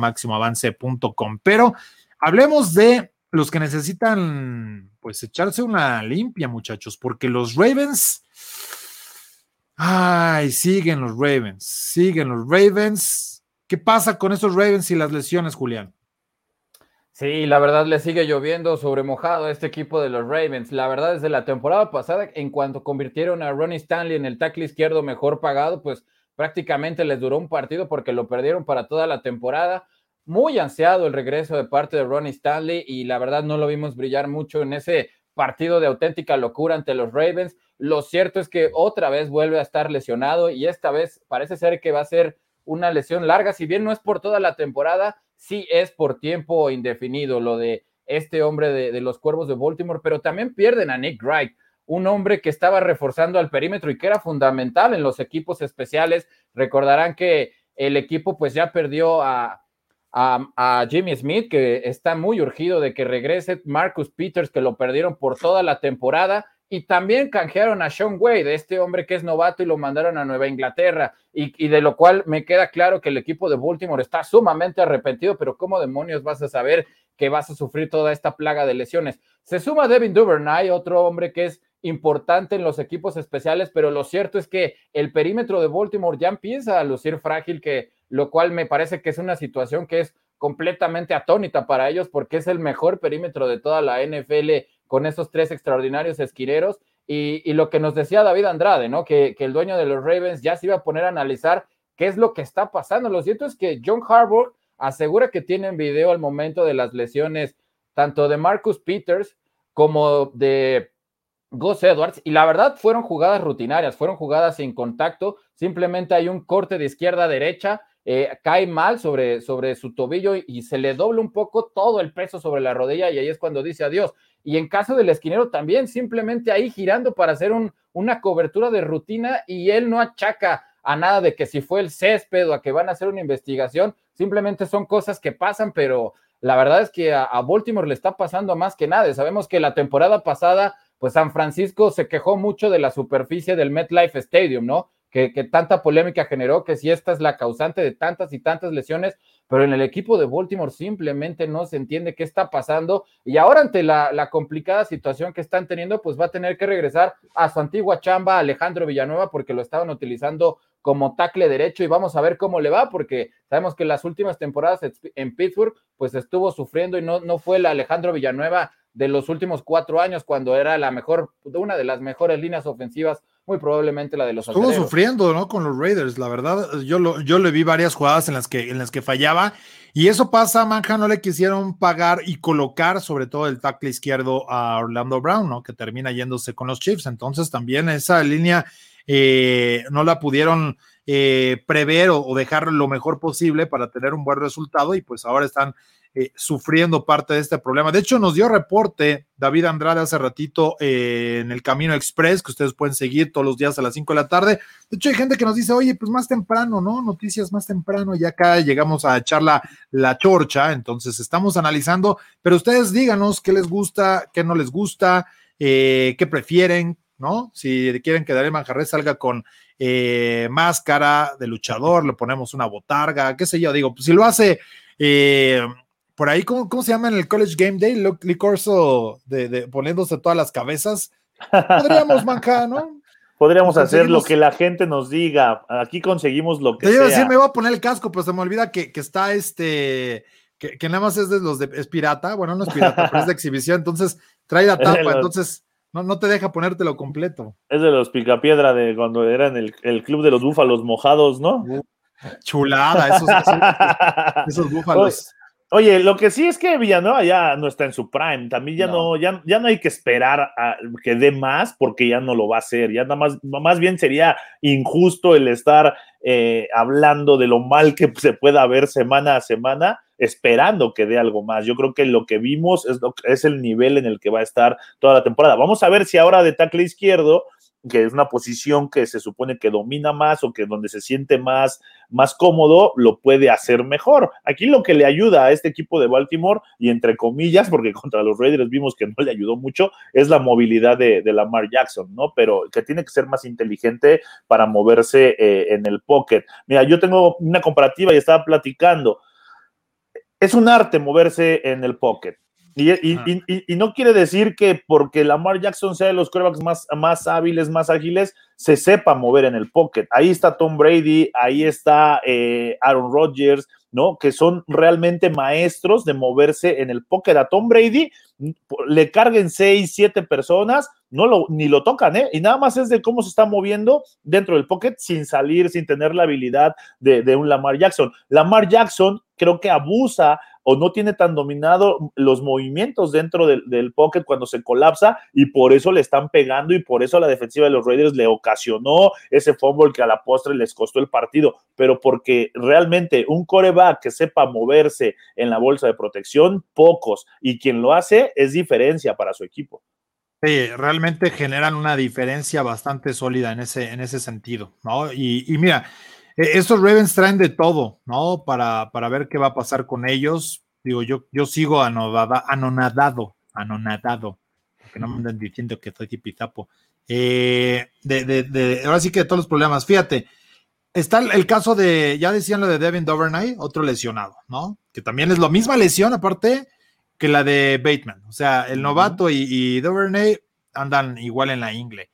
Pero hablemos de los que necesitan, pues, echarse una limpia, muchachos, porque los Ravens, ay, siguen los Ravens, siguen los Ravens. ¿Qué pasa con esos Ravens y las lesiones, Julián? Sí, la verdad le sigue lloviendo sobre mojado a este equipo de los Ravens. La verdad, desde la temporada pasada, en cuanto convirtieron a Ronnie Stanley en el tackle izquierdo mejor pagado, pues prácticamente les duró un partido porque lo perdieron para toda la temporada. Muy ansiado el regreso de parte de Ronnie Stanley y la verdad no lo vimos brillar mucho en ese partido de auténtica locura ante los Ravens. Lo cierto es que otra vez vuelve a estar lesionado y esta vez parece ser que va a ser una lesión larga, si bien no es por toda la temporada, sí es por tiempo indefinido lo de este hombre de, los Cuervos de Baltimore, pero también pierden a Nick Wright, un hombre que estaba reforzando al perímetro y que era fundamental en los equipos especiales. Recordarán que el equipo pues ya perdió a, a, Jimmy Smith, que está muy urgido de que regrese, Marcus Peters, que lo perdieron por toda la temporada, y también canjearon a Sean Wade, este hombre que es novato y lo mandaron a Nueva Inglaterra, y, de lo cual me queda claro que el equipo de Baltimore está sumamente arrepentido, pero ¿cómo demonios vas a saber que vas a sufrir toda esta plaga de lesiones? Se suma Devin Duvernay, otro hombre que es importante en los equipos especiales, pero lo cierto es que el perímetro de Baltimore ya empieza a lucir frágil, que lo cual me parece que es una situación que es completamente atónita para ellos porque es el mejor perímetro de toda la NFL con esos tres extraordinarios esquineros. Y, lo que nos decía David Andrade, ¿no? Que, el dueño de los Ravens ya se iba a poner a analizar qué es lo que está pasando. Lo cierto es que John Harbaugh asegura que tienen video al momento de las lesiones tanto de Marcus Peters como de Gus Edwards. Y la verdad fueron jugadas rutinarias, fueron jugadas sin contacto. Simplemente hay un corte de izquierda a derecha eh, cae mal sobre, sobre su tobillo y, se le dobla un poco todo el peso sobre la rodilla y ahí es cuando dice adiós. Y en caso del esquinero también, simplemente ahí girando para hacer un, una cobertura de rutina y él no achaca a nada de que si fue el césped o a que van a hacer una investigación, simplemente son cosas que pasan, pero la verdad es que a, a Baltimore le está pasando más que nada. Sabemos que la temporada pasada, pues San Francisco se quejó mucho de la superficie del MetLife Stadium, ¿no? que, tanta polémica generó, que si esta es la causante de tantas y tantas lesiones, pero en el equipo de Baltimore simplemente no se entiende qué está pasando y ahora ante la, complicada situación que están teniendo, pues va a tener que regresar a su antigua chamba Alejandro Villanueva porque lo estaban utilizando como tackle derecho y vamos a ver cómo le va porque sabemos que las últimas temporadas en Pittsburgh pues estuvo sufriendo y no, no fue el Alejandro Villanueva de los últimos cuatro años cuando era la mejor, una de las mejores líneas ofensivas muy probablemente la de los Estuvo sufriendo, ¿no? Con los Raiders, la verdad, yo, lo, yo le vi varias jugadas en las, que, en las que fallaba, y eso pasa, Manja, no le quisieron pagar y colocar sobre todo el tackle izquierdo a Orlando Brown, ¿no? Que termina yéndose con los Chiefs, entonces también esa línea eh, no la pudieron eh, prever o, o dejar lo mejor posible para tener un buen resultado, y pues ahora están eh, sufriendo parte de este problema. De hecho, nos dio reporte David Andrade hace ratito eh, en el Camino Express, que ustedes pueden seguir todos los días a las 5 de la tarde. De hecho, hay gente que nos dice, oye, pues más temprano, ¿no? Noticias más temprano, y acá llegamos a echar la, la chorcha, entonces estamos analizando, pero ustedes díganos qué les gusta, qué no les gusta, eh, qué prefieren, ¿no? Si quieren que Daniel Manjarres salga con máscara de luchador, le ponemos una botarga, qué sé yo, digo, pues si lo hace por ahí, ¿cómo, se llama en el College Game Day? Licorso de, de poniéndose todas las cabezas. Podríamos, <laughs> manjar, ¿no? Podríamos hacer lo que la gente nos diga. Aquí conseguimos lo que Te sea. me voy a poner el casco, pero se me olvida que, está este, que, nada más es de los de, es pirata. Bueno, no es pirata, pero es de exhibición. Entonces, trae la <laughs> tapa, entonces no, no te deja ponértelo completo. Es de los picapiedra de cuando eran el, el club de los búfalos mojados, ¿no? chulada, esos, esos búfalos. <laughs> Oye, lo que sí es que Villanueva ya no está en su prime. También ya no, ya, ya no hay que esperar a que dé más porque ya no lo va a hacer. Ya nada más, más bien sería injusto el estar eh, hablando de lo mal que se pueda ver semana a semana, esperando que dé algo más. Yo creo que lo que vimos es, es el nivel en el que va a estar toda la temporada. Vamos a ver si ahora de tackle izquierdo que es una posición que se supone que domina más o que donde se siente más, más cómodo, lo puede hacer mejor. Aquí lo que le ayuda a este equipo de Baltimore, y entre comillas, porque <laughs> contra los Raiders vimos que no le ayudó mucho, es la movilidad de, Lamar Jackson, ¿no? Pero que tiene que ser más inteligente para moverse eh, en el pocket. Mira, yo tengo una comparativa y estaba platicando. Es un arte moverse en el pocket y, no quiere decir que porque Lamar Jackson sea de los quarterbacks más, más hábiles, más ágiles, se sepa mover en el pocket. Ahí está Tom Brady, ahí está eh, Aaron Rodgers, ¿no? Que son realmente maestros de moverse en el pocket. A Tom Brady le carguen seis, siete personas, no lo, ni lo tocan, ¿eh? Y nada más es de cómo se está moviendo dentro del pocket sin salir, sin tener la habilidad de, de un Lamar Jackson. Lamar Jackson creo que abusa o no tiene tan dominado los movimientos dentro del, del, pocket cuando se colapsa y por eso le están pegando y por eso la defensiva de los Raiders le ocasionó ese fútbol que a la postre les costó el partido, pero porque realmente un coreback que sepa moverse en la bolsa de protección, pocos, y quien lo hace es diferencia para su equipo. Sí, realmente generan una diferencia bastante sólida en ese, en ese sentido, ¿no? Y, mira, estos Ravens traen de todo, ¿no? Para, para ver qué va a pasar con ellos. Digo, yo, yo sigo anodada, anonadado, anonadado, que no me anden diciendo que estoy tipizapo. Eh, de, de, de, ahora sí que de todos los problemas. Fíjate, está el, el, caso de, ya decían lo de Devin Dovernay, otro lesionado, ¿no? Que también es la misma lesión, aparte, que la de Bateman. O sea, el novato y, y Dovernay andan igual en la ingle.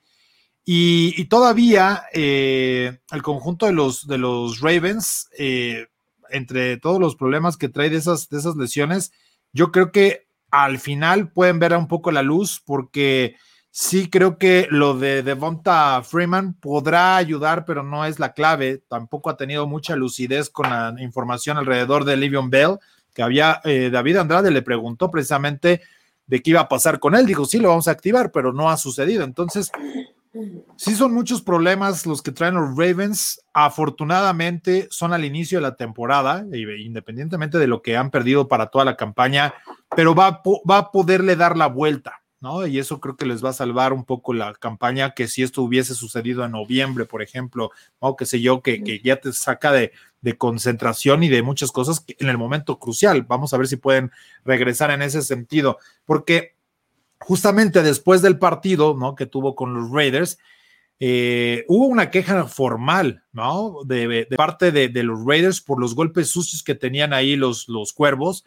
Y, todavía eh, el conjunto de los, de los Ravens, eh, entre todos los problemas que trae de esas, de esas lesiones, yo creo que al final pueden ver un poco la luz porque sí creo que lo de Devonta Freeman podrá ayudar, pero no es la clave. Tampoco ha tenido mucha lucidez con la información alrededor de Livion Bell, que había, eh, David Andrade le preguntó precisamente de qué iba a pasar con él. Dijo, sí, lo vamos a activar, pero no ha sucedido. Entonces, Sí, son muchos problemas los que traen los Ravens. Afortunadamente son al inicio de la temporada, independientemente de lo que han perdido para toda la campaña, pero va, va a poderle dar la vuelta, ¿no? Y eso creo que les va a salvar un poco la campaña que si esto hubiese sucedido en noviembre, por ejemplo, o qué sé yo, que, que ya te saca de, de, concentración y de muchas cosas en el momento crucial. Vamos a ver si pueden regresar en ese sentido, porque justamente después del partido, ¿no? Que tuvo con los Raiders, eh, hubo una queja formal, ¿no? De, parte de, de, los Raiders por los golpes sucios que tenían ahí los, los cuervos,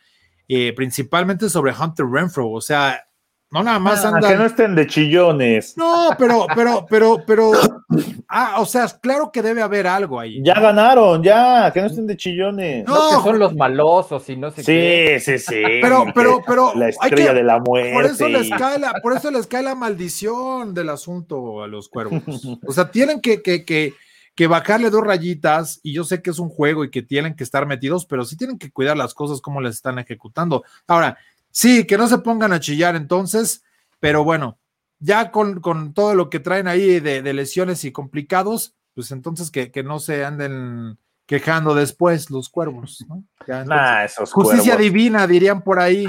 eh, principalmente sobre Hunter Renfro. O sea, no nada más andan. Ah, que no estén de chillones. No, pero, pero, pero, pero. <coughs> Ah, o sea, claro que debe haber algo ahí. Ya ganaron, ya, que no estén de chillones. No, no que son los malosos y no sé sí, qué. Sí, sí, sí. Pero, pero, pero. La estrella que, de la muerte. Por eso, les cae la, por eso les cae la maldición del asunto a los cuervos. O sea, tienen que, que, que, que bajarle dos rayitas, y yo sé que es un juego y que tienen que estar metidos, pero sí tienen que cuidar las cosas como les están ejecutando. Ahora, Sí, que no se pongan a chillar entonces, pero bueno, ya con, con todo lo que traen ahí de, de, lesiones y complicados, pues entonces que, que, no se anden quejando después los cuervos, ¿no? Ya, entonces, nah, esos justicia cuervos. divina, dirían por ahí.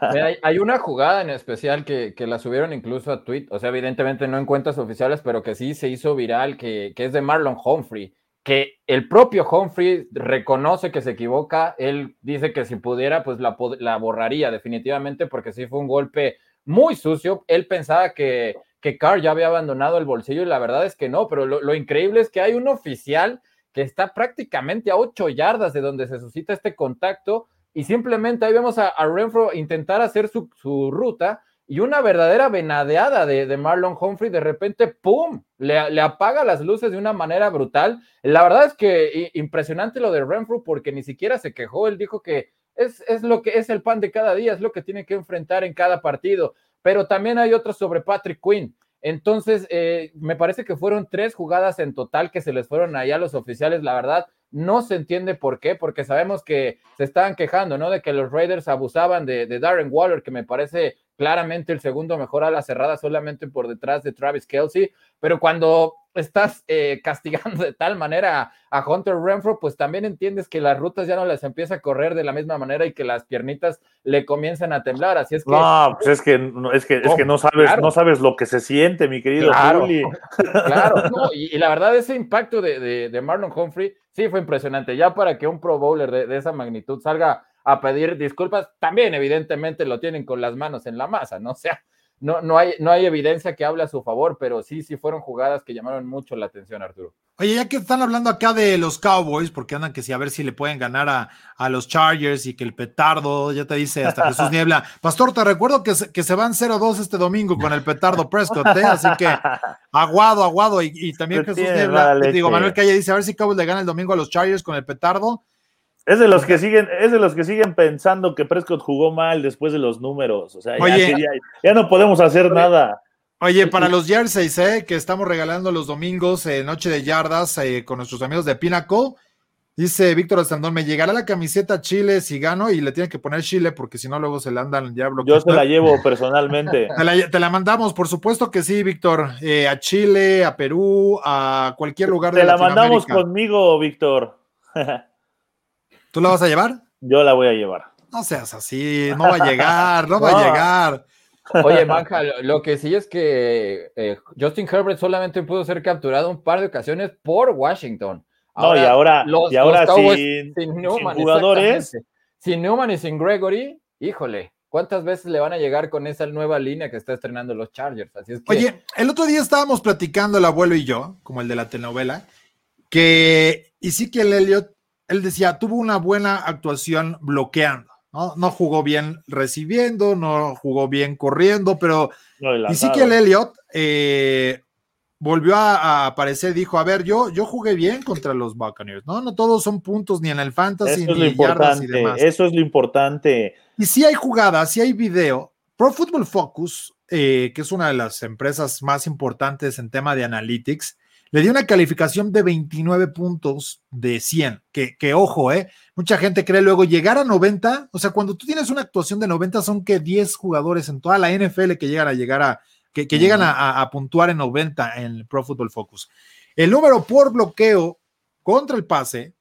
hay, hay, una jugada en especial que, que, la subieron incluso a tweet, o sea, evidentemente no en cuentas oficiales, pero que sí se hizo viral, que, que es de Marlon Humphrey que el propio Humphrey reconoce que se equivoca, él dice que si pudiera, pues la, la, borraría definitivamente, porque sí fue un golpe muy sucio, él pensaba que, que Carr ya había abandonado el bolsillo y la verdad es que no, pero lo, lo increíble es que hay un oficial que está prácticamente a ocho yardas de donde se suscita este contacto y simplemente ahí vemos a, Renfro intentar hacer su, su ruta, y una verdadera venadeada de, de, Marlon Humphrey, de repente, ¡pum!, le, apaga las luces de una manera brutal. La verdad es que impresionante lo de Renfrew porque ni siquiera se quejó, él dijo que es, es lo que es el pan de cada día, es lo que tiene que enfrentar en cada partido, pero también hay otros sobre Patrick Quinn. Entonces, eh, me parece que fueron tres jugadas en total que se les fueron allá a los oficiales, la verdad, no se entiende por qué, porque sabemos que se estaban quejando, ¿no? De que los Raiders abusaban de, de Darren Waller, que me parece claramente el segundo mejor a la cerrada solamente por detrás de Travis Kelsey, pero cuando estás eh, <laughs> castigando de tal manera a Hunter Renfro, pues también entiendes que las rutas ya no las empieza a correr de la misma manera y que las piernitas le comienzan a temblar, así es que... No, pues es que, es que, es que no, sabes, claro. no sabes lo que se siente, mi querido claro, Juli. <laughs> Claro, no, y, y, la verdad ese impacto de, de, de, Marlon Humphrey sí fue impresionante, ya para que un pro bowler de, de esa magnitud salga a pedir disculpas, también evidentemente lo tienen con las manos en la masa, ¿no? <laughs> O sea, no, no, hay, no hay evidencia que hable a su favor, pero sí, sí fueron jugadas que llamaron mucho la atención, Arturo. Oye, ya que están hablando acá de los Cowboys, porque andan que sí, a ver si le pueden ganar a, a los Chargers y que el petardo, ya te dice hasta Jesús <laughs> Niebla. Pastor, te recuerdo que se, que se van 0-2 este domingo con el petardo Prescott, ¿eh? así que <laughs> aguado, aguado. Y, y también Jesús Niebla, digo, Manuel Calle dice, a ver si Cowboys le gana el domingo a los Chargers con el petardo. Es de los que siguen, es de los que siguen pensando que Prescott jugó mal después de los números. O sea, ya, ya, no podemos hacer nada. Oye, para los jerseys, ¿eh? que estamos regalando los domingos, eh, Noche de Yardas, eh, con nuestros amigos de Pinnacle. Dice Víctor Estandón, me llegará la camiseta Chile si gano y le tienen que poner Chile porque si no luego se la andan ya bloqueando. Yo se la <laughs> llevo personalmente. <laughs> te, la, mandamos, por supuesto que sí, Víctor. Eh, a Chile, a Perú, a cualquier lugar de Te la mandamos conmigo, Víctor. <laughs> ¿Tú la vas a llevar? Yo la voy a llevar. No seas así, no va a llegar, no, va a <laughs> llegar. Oye, Manja, lo que sí es que eh, Justin Herbert solamente pudo ser capturado un par de ocasiones por Washington no, y ahora, y ahora sin, jugadores. Sin Newman y sin Gregory, híjole, ¿cuántas veces le van a llegar con esa nueva línea que está estrenando los Chargers? Así es que... Oye, el otro día estábamos platicando el abuelo y yo, como el de la telenovela, que Ezekiel Elliott, él decía, tuvo una buena actuación bloqueando. ¿no? no jugó bien recibiendo, no jugó bien corriendo, pero no, Ezekiel Elliott eh, volvió a, aparecer, dijo, a ver, yo, yo jugué bien contra los Buccaneers, ¿no? No todos son puntos ni en el fantasy, ni en yardas y demás. Eso es lo importante. Y si hay jugadas, si hay video, Pro Football Focus, eh, que es una de las empresas más importantes en tema de analytics, le dio una calificación de 29 puntos de 100, que, que ojo, ¿eh? Mucha gente cree luego llegar a 90, o sea, cuando tú tienes una actuación de 90 son que 10 jugadores en toda la NFL que llegan a llegar a que, llegan a, puntuar en 90 en Pro Football Focus. El número por bloqueo contra el pase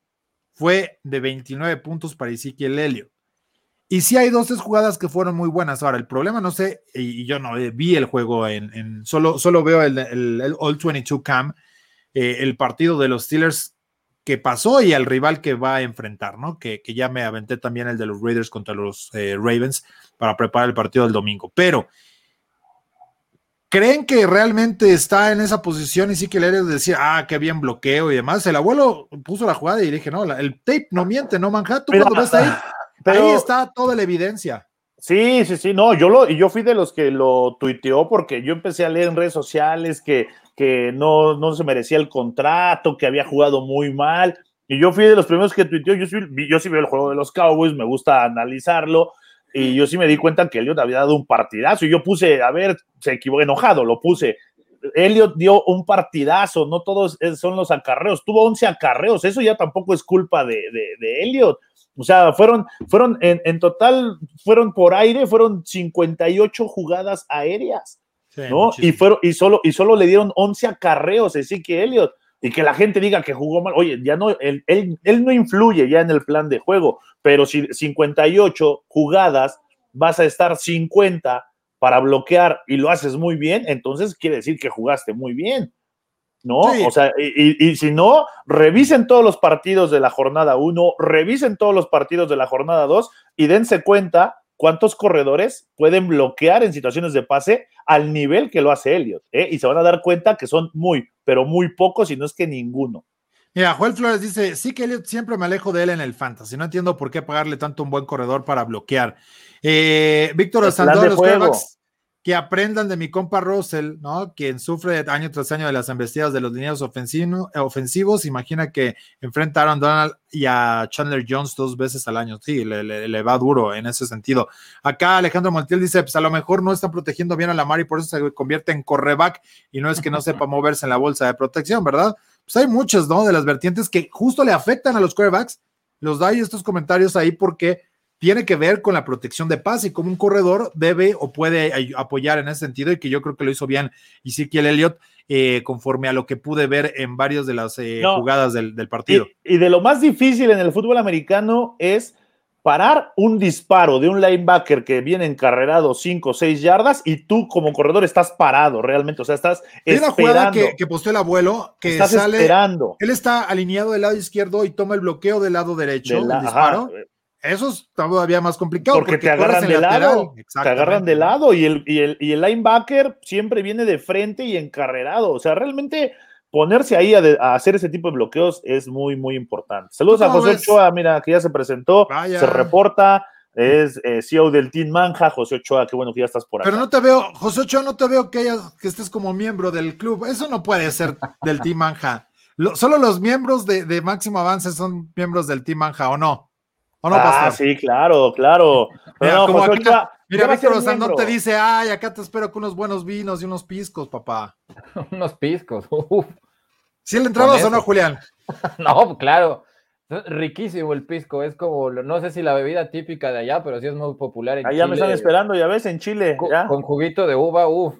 fue de 29 puntos para Ezequiel Helio. Y sí hay dos, tres jugadas que fueron muy buenas. Ahora, el problema, no sé, y, yo no eh, vi el juego en, solo, solo veo el, el, All 22 Cam, eh, el partido de los Steelers que pasó y el rival que va a enfrentar, ¿no? Que, ya me aventé también el de los Raiders contra los eh, Ravens para preparar el partido del domingo. Pero ¿Creen que realmente está en esa posición y sí que le decir, ah, qué bien bloqueo y demás? El abuelo puso la jugada y dije, no, el tape no miente, ¿no, Manhattan? cuando ves ahí, ahí está toda la evidencia. Sí, sí, sí, no, yo lo, yo fui de los que lo tuiteó porque yo empecé a leer en redes sociales que, que no, no se merecía el contrato, que había jugado muy mal. Y yo fui de los primeros que tuiteó, yo sí, yo el juego de los Cowboys, me gusta analizarlo, y yo sí me di cuenta que Elliot había dado un partidazo. Y yo puse, a ver, se equivocó, enojado, lo puse. Elliot dio un partidazo, no todos son los acarreos, tuvo 11 acarreos, eso ya tampoco es culpa de, de, Elliot. O sea, fueron, fueron en, total, fueron por aire, fueron 58 jugadas aéreas, ¿no? Y, fueron, y, solo, y solo le dieron 11 acarreos, así que Elliot y que la gente diga que jugó mal. Oye, ya no, él, él, él, no influye ya en el plan de juego, pero si 58 jugadas vas a estar 50 para bloquear y lo haces muy bien, entonces quiere decir que jugaste muy bien. ¿No? O sea, y, y, si no, revisen todos los partidos de la jornada 1, revisen todos los partidos de la jornada 2 y dense cuenta cuántos corredores pueden bloquear en situaciones de pase al nivel que lo hace Elliot. ¿eh? Y se van a dar cuenta que son muy, pero muy pocos, y no es que ninguno. Mira, Joel Flores dice, sí que Elliot siempre me alejo de él en el fantasy, no entiendo por qué pagarle tanto un buen corredor para bloquear. Eh, Víctor Santos, los que aprendan de mi compa Russell, ¿no? Quien sufre año tras año de las embestidas de los lineos ofensivos. Imagina que enfrenta a Aaron Donald y a Chandler Jones dos veces al año. Sí, le, va duro en ese sentido. Acá Alejandro Montiel dice: Pues a lo mejor no están protegiendo bien a la mar y por eso se convierte en correback y no es que no sepa moverse en la bolsa de protección, ¿verdad? Pues hay muchas, ¿no? De las vertientes que justo le afectan a los quarterbacks. Los da estos comentarios ahí porque tiene que ver con la protección de paz y cómo un corredor debe o puede apoyar en ese sentido y que yo creo que lo hizo bien Ezequiel Elliott eh, conforme a lo que pude ver en varias de las eh, jugadas del, partido. Y, de lo más difícil en el fútbol americano es parar un disparo de un linebacker que viene encarrerado 5 o 6 yardas y tú como corredor estás parado realmente, o sea, estás Hay una jugada que, que posteó el abuelo que estás sale, esperando. Él está alineado del lado izquierdo y toma el bloqueo del lado derecho, el disparo. Eso es todavía más complicado. Porque, te agarran de lado. Te agarran de lado y el, y, el, y el linebacker siempre viene de frente y encarrerado. O sea, realmente ponerse ahí a, hacer ese tipo de bloqueos es muy, muy importante. Saludos a José Ochoa, mira, que ya se presentó, se reporta, es eh, CEO del Team Manja, José Ochoa, qué bueno que ya estás por acá. Pero no te veo, José Ochoa, no te veo que, que estés como miembro del club, eso no puede ser del Team Manja. solo los miembros de, de Máximo Avance son miembros del Team Manja, ¿o no? ¿O no, ah, sí, claro, claro. <laughs> Mira, como mira Víctor Sandón te dice, ay, acá te espero con unos buenos vinos y unos piscos, papá. <laughs> unos piscos, uf. ¿Sí le entramos o no, Julián? <laughs> no, claro. Riquísimo el pisco, es como, no sé si la bebida típica de allá, pero sí es muy popular en Allá me están esperando, ya ves, en Chile. Con, juguito de uva, uff.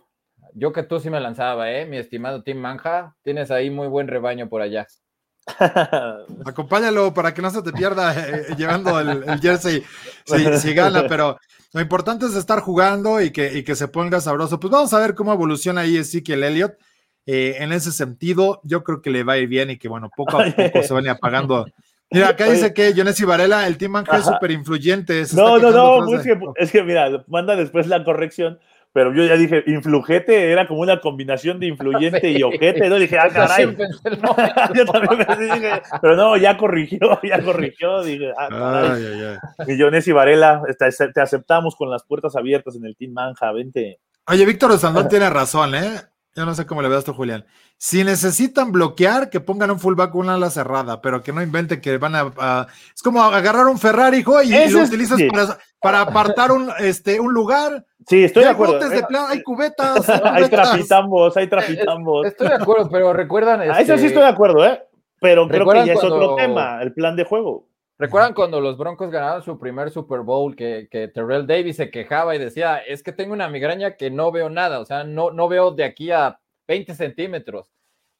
Yo que tú sí me lanzaba, ¿eh? Mi estimado Tim Manja, tienes ahí muy buen rebaño por allá. <laughs> Acompáñalo para que no se te pierda eh, eh, llevando el, jersey si, gana, pero lo importante es estar jugando y que, que se ponga sabroso. Pues vamos a ver cómo evoluciona ahí Ezekiel Elliott. Eh, en ese sentido, yo creo que le va a ir bien y que, bueno, poco a <laughs> poco se van apagando Mira, acá dice que Jonesy Varela, el Team Ángel es súper influyente. No, no, no, es que, es que mira, manda después la corrección, pero yo ya dije, influjete era como una combinación de influyente y <laughs> ojete, ¿no? Dije, ah, caray. yo también <laughs> me dije, pero no, ya corrigió, <laughs> ya corrigió, dije, ah, caray. Ay, y Varela, te aceptamos con las puertas abiertas en el Team Manja, vente. Oye, Víctor Sandón tiene razón, ¿eh? Yo no sé cómo le veo esto, Julián. Si necesitan bloquear, que pongan un fullback con una ala cerrada, pero que no inventen que van a. es como agarrar un Ferrari, hijo, y, lo utilizas para, apartar un, este, un lugar. Sí, estoy de acuerdo. De hay cubetas. <laughs> Hay, trapitambos, hay trapitambos. Estoy de acuerdo, pero recuerdan. A eso sí este, estoy de acuerdo, ¿eh? Pero creo que ya es otro tema, el plan de juego. ¿Recuerdan cuando los Broncos ganaron su primer Super Bowl que, que, Terrell Davis se quejaba y decía, es que tengo una migraña que no veo nada, o sea, no, no veo de aquí a 20 centímetros?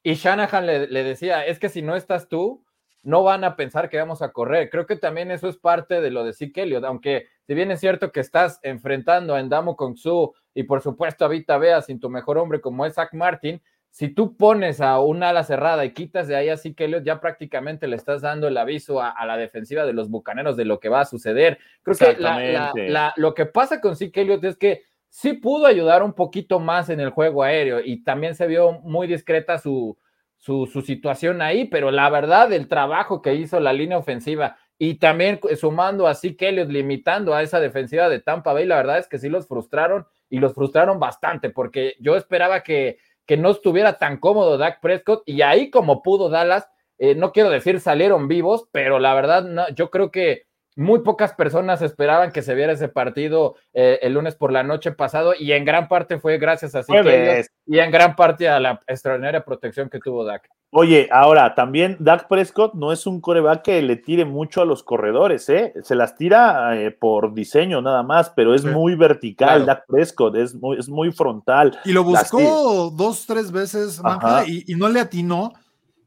Y Shanahan le, le, decía, es que si no estás tú, no van a pensar que vamos a correr. Creo que también eso es parte de lo de Zeke Elliott, aunque si bien es cierto que estás enfrentando a Endamo Su y por supuesto a Vita Bea sin tu mejor hombre como es Zach Martin, si tú pones a un ala cerrada y quitas de ahí así que ya prácticamente le estás dando el aviso a, la defensiva de los bucaneros de lo que va a suceder. Creo que lo que pasa con Zeke Elliott es que sí pudo ayudar un poquito más en el juego aéreo y también se vio muy discreta su, su, situación ahí, pero la verdad, el trabajo que hizo la línea ofensiva y también sumando a Zeke Elliott, limitando a esa defensiva de Tampa Bay, la verdad es que sí los frustraron y los frustraron bastante porque yo esperaba que que no estuviera tan cómodo Dak Prescott y ahí como pudo Dallas, eh, no quiero decir salieron vivos, pero la verdad no, yo creo que muy pocas personas esperaban que se viera ese partido eh, el lunes por la noche pasado y en gran parte fue gracias a que y en gran parte a la extraordinaria protección que tuvo Dak. Oye, ahora también Dak Prescott no es un coreback que le tire mucho a los corredores, ¿eh? Se las tira eh, por diseño nada más, pero es muy vertical. Dak Prescott es muy, es muy frontal. Y lo buscó dos, tres veces, y, no le atinó.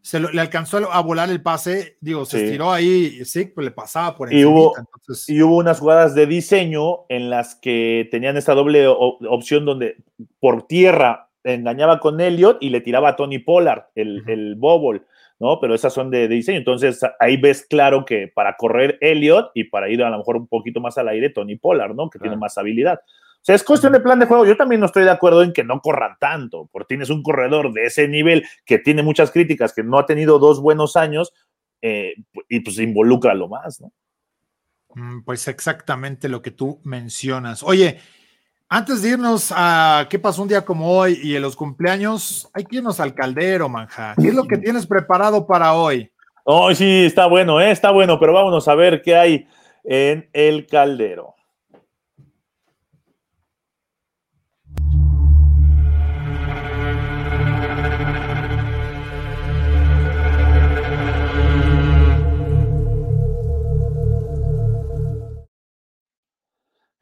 Se le alcanzó a volar el pase, digo, se estiró ahí, sí, pues le pasaba por encima. Y hubo, y hubo unas jugadas de diseño en las que tenían esta doble opción donde por tierra engañaba con Elliot y le tiraba a Tony Pollard, el, el Bobble, ¿no? Pero esas son de, diseño. Entonces ahí ves claro que para correr Elliot y para ir a lo mejor un poquito más al aire, Tony Pollard, ¿no? Que tiene más habilidad. O sea, es cuestión de plan de juego. Yo también no estoy de acuerdo en que no corran tanto, porque tienes un corredor de ese nivel que tiene muchas críticas, que no ha tenido dos buenos años, eh, y pues involucra lo más, ¿no? Mm, pues exactamente lo que tú mencionas. Oye, antes de irnos a qué pasó un día como hoy y en los cumpleaños, hay que irnos al caldero, manja. ¿Qué es lo que tienes preparado para hoy? Hoy sí, está bueno, ¿eh? está bueno, pero vámonos a ver qué hay en el caldero.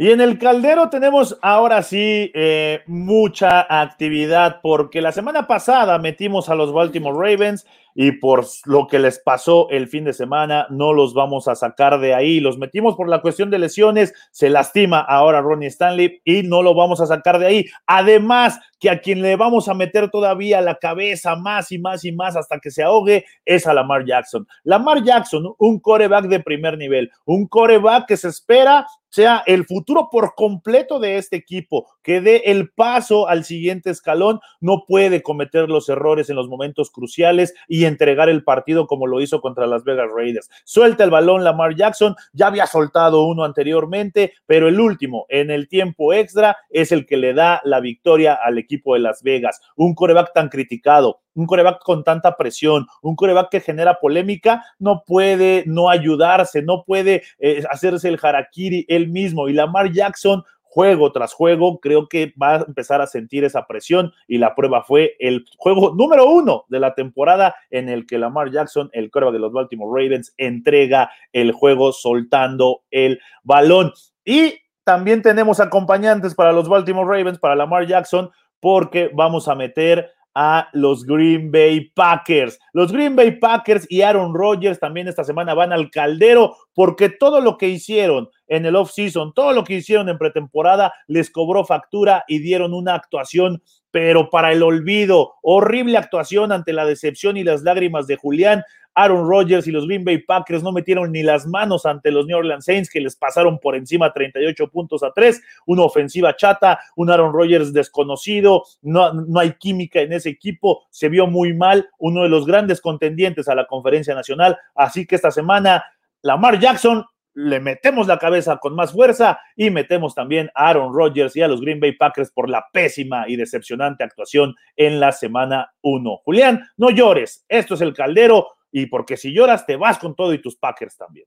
Y en el caldero tenemos ahora sí eh, mucha actividad porque la semana pasada metimos a los Baltimore Ravens y por lo que les pasó el fin de semana no los vamos a sacar de ahí. Los metimos por la cuestión de lesiones, se lastima ahora Ronnie Stanley y no lo vamos a sacar de ahí. Además que a quien le vamos a meter todavía la cabeza más y más y más hasta que se ahogue es a Lamar Jackson. Lamar Jackson, un coreback de primer nivel, un coreback que se espera sea el futuro por completo de este equipo, que dé el paso al siguiente escalón, no puede cometer los errores en los momentos cruciales y entregar el partido como lo hizo contra las Vegas Raiders. Suelta el balón Lamar Jackson, ya había soltado uno anteriormente, pero el último en el tiempo extra es el que le da la victoria al equipo de Las Vegas. Un coreback tan criticado, un coreback con tanta presión, un coreback que genera polémica, no puede no ayudarse, no puede eh, hacerse el harakiri él mismo. Y Lamar Jackson juego tras juego, creo que va a empezar a sentir esa presión y la prueba fue el juego número uno de la temporada en el que Lamar Jackson, el coreback de los Baltimore Ravens, entrega el juego soltando el balón. Y también tenemos acompañantes para los Baltimore Ravens, para Lamar Jackson, porque vamos a meter a los Green Bay Packers. Los Green Bay Packers y Aaron Rodgers también esta semana van al caldero porque todo lo que hicieron en el off-season, todo lo que hicieron en pretemporada les cobró factura y dieron una actuación pero para el olvido, horrible actuación ante la decepción y las lágrimas de Julián. Aaron Rodgers y los Green Bay Packers no metieron ni las manos ante los New Orleans Saints que les pasaron por encima 38 puntos a 3, una ofensiva chata, un Aaron Rodgers desconocido, no, no hay química en ese equipo, se vio muy mal, uno de los grandes contendientes a la conferencia nacional, así que esta semana Lamar Jackson le metemos la cabeza con más fuerza y metemos también a Aaron Rodgers y a los Green Bay Packers por la pésima y decepcionante actuación en la semana 1. Julián, no llores, esto es el caldero, y porque si lloras te vas con todo y tus Packers también.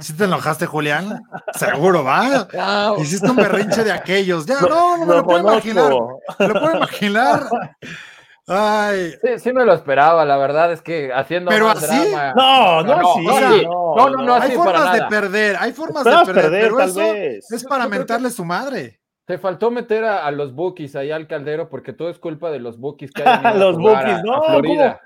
¿Sí te enojaste, Julián? Seguro, va. Hiciste un berrinche de aquellos. Ya, no, no me lo, puedo imaginar. Me lo puedo imaginar. <laughs> Ay. Sí, sí me lo esperaba, la verdad es que haciendo pero así, no, no, no, así, no, no, no, no, hay formas de perder, hay formas de perder, pero eso es para mentarle su madre. Te faltó meter a, los bookies ahí al caldero porque todo es culpa de los bookies que <laughs> hay los bookies, no, Florida.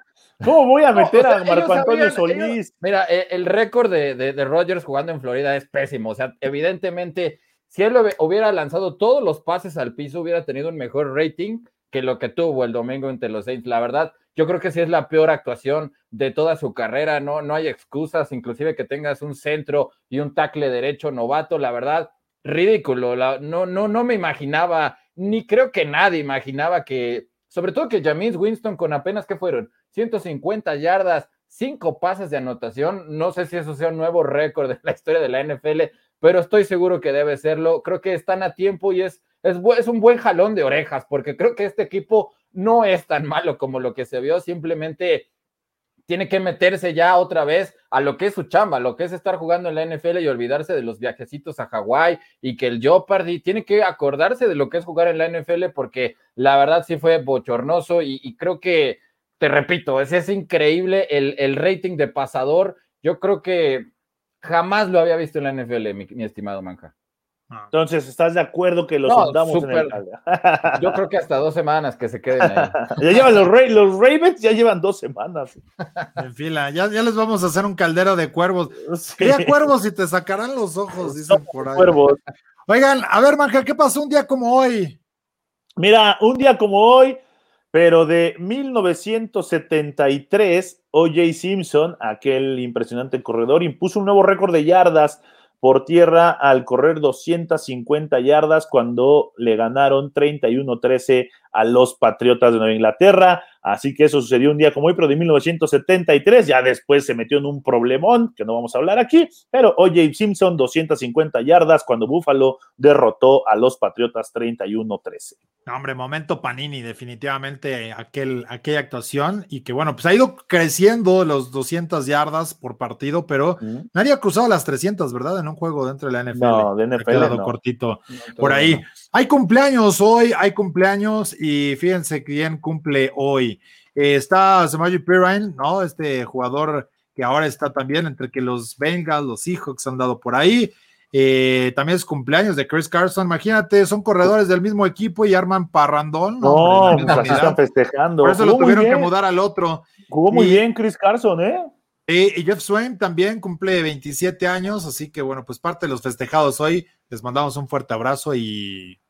¿cómo, voy a meter a Marco Antonio Solís? mira, eh, el récord de, de, de Rogers jugando en Florida es pésimo. O sea, evidentemente, si él hubiera lanzado todos los pases al piso, hubiera tenido un mejor rating que lo que tuvo el domingo entre los Saints. La verdad, yo creo que sí es la peor actuación de toda su carrera. No, no hay excusas, inclusive que tengas un centro y un tackle derecho novato. La verdad, ridículo. no, no, no me imaginaba, ni creo que nadie imaginaba que, sobre todo que James Winston con apenas que fueron 150 yardas, cinco pases de anotación. No sé si eso sea un nuevo récord de la historia de la NFL, pero estoy seguro que debe serlo. Creo que están a tiempo y es es, un buen jalón de orejas, porque creo que este equipo no es tan malo como lo que se vio, simplemente tiene que meterse ya otra vez a lo que es su chamba, lo que es estar jugando en la NFL y olvidarse de los viajecitos a Hawái y que el Jeopardy tiene que acordarse de lo que es jugar en la NFL porque la verdad sí fue bochornoso y, creo que, te repito, es, es increíble el, el, rating de pasador. Yo creo que jamás lo había visto en la NFL, mi, mi estimado Manja. Ah. Entonces, ¿estás de acuerdo que los no, en el <laughs> Yo creo que hasta dos semanas que se queden ahí. <laughs> ya llevan los, los, Ravens, ya llevan dos semanas. <laughs> En fila, ya, ya les vamos a hacer un caldero de cuervos. Sí. cuervos y te sacarán los ojos, dicen por ahí. Cuervos. Oigan, a ver, Manja, ¿qué pasó un día como hoy? Mira, un día como hoy, pero de 1973, O.J. Simpson, aquel impresionante corredor, impuso un nuevo récord de yardas por tierra al correr 250 yardas cuando le ganaron 31-13 a los Patriotas de Nueva Inglaterra. Así que eso sucedió un día como hoy, pero de 1973. Ya después se metió en un problemón que no vamos a hablar aquí. Pero O.J. Simpson, 250 yardas cuando Buffalo derrotó a los Patriotas 31-13. hombre, momento Panini, definitivamente aquel, aquella actuación. Y que bueno, pues ha ido creciendo los 200 yardas por partido, pero nadie ha cruzado las 300, ¿verdad? En un juego dentro de la NFL. No, de NFL. Ha quedado cortito por ahí. Hay cumpleaños hoy, hay cumpleaños y fíjense quién cumple hoy. Eh, está Samaji Pirine, ¿no? Este jugador que ahora está también entre que los Bengals, los Seahawks han dado por ahí. Eh, también es cumpleaños de Chris Carson. Imagínate, son corredores del mismo equipo y arman parrandón. No, no pues están festejando. Por eso lo tuvieron que mudar al otro. Jugó muy bien Chris Carson, ¿eh? Y Jeff Swain también cumple 27 años, así que bueno, pues parte de los festejados hoy, les mandamos un fuerte abrazo y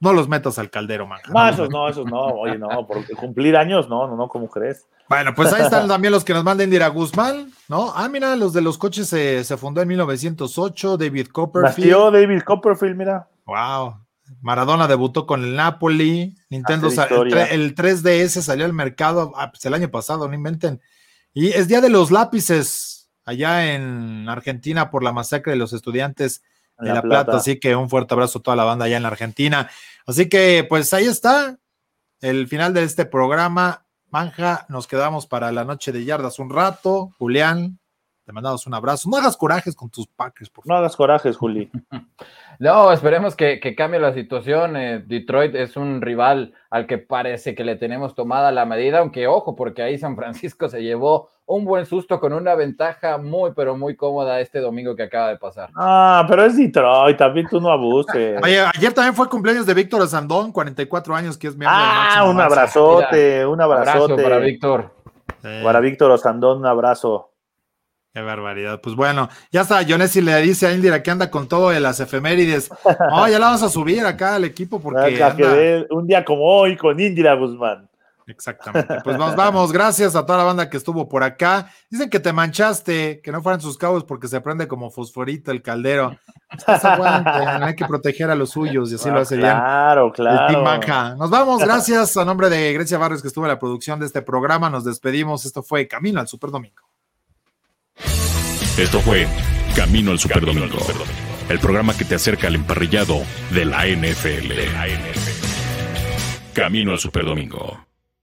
no los metas al caldero, man. No, esos no, esos no, oye, no, por cumplir años, no, no, no, ¿cómo crees? Bueno, pues ahí están <laughs> también los que nos manden Dira Guzmán, ¿no? Ah, mira, los de los coches se, se fundó en 1908, David Copperfield. Nació David Copperfield, mira. Wow. Maradona debutó con el Napoli, Nintendo, el, 3DS salió al mercado ah, pues, el año pasado, no inventen. Y es Día de los Lápices allá en Argentina por la masacre de los estudiantes de La, Plata. Así que un fuerte abrazo a toda la banda allá en la Argentina. Así que pues ahí está el final de este programa. Manja, nos quedamos para la noche de yardas un rato. Julián, te mandamos un abrazo. No hagas corajes con tus Packers, por favor. No hagas corajes, Juli. <laughs> No, esperemos que, cambie la situación. Eh, Detroit es un rival al que parece que le tenemos tomada la medida, aunque ojo, porque ahí San Francisco se llevó un buen susto con una ventaja muy, pero muy cómoda este domingo que acaba de pasar. Ah, pero es Detroit, también tú no abuses. <laughs> Oye, ayer también fue cumpleaños de Víctor Sandón, 44 años, que es miembro Ah, un abrazote, un abrazote. para Víctor. Para Víctor Osandón, un abrazo. Qué barbaridad. Pues bueno, ya está. Jonessi le dice a Indira que anda con todo de las efemérides. <laughs> No, ya la vamos a subir acá al equipo porque. un día como hoy con Indira Guzmán. Exactamente. Pues nos vamos. Gracias a toda la banda que estuvo por acá. Dicen que te manchaste, que no fueran sus cabos porque se prende como fosforito el caldero. hay que proteger a los suyos y así lo hace bien. Claro, claro. Nos vamos. Gracias a nombre de Grecia Barrios que estuvo en la producción de este programa. Nos despedimos. Esto fue Camino al Super Domingo. Esto fue Camino al Super Domingo, el programa que te acerca al emparrillado de la NFL. Camino al Super Domingo.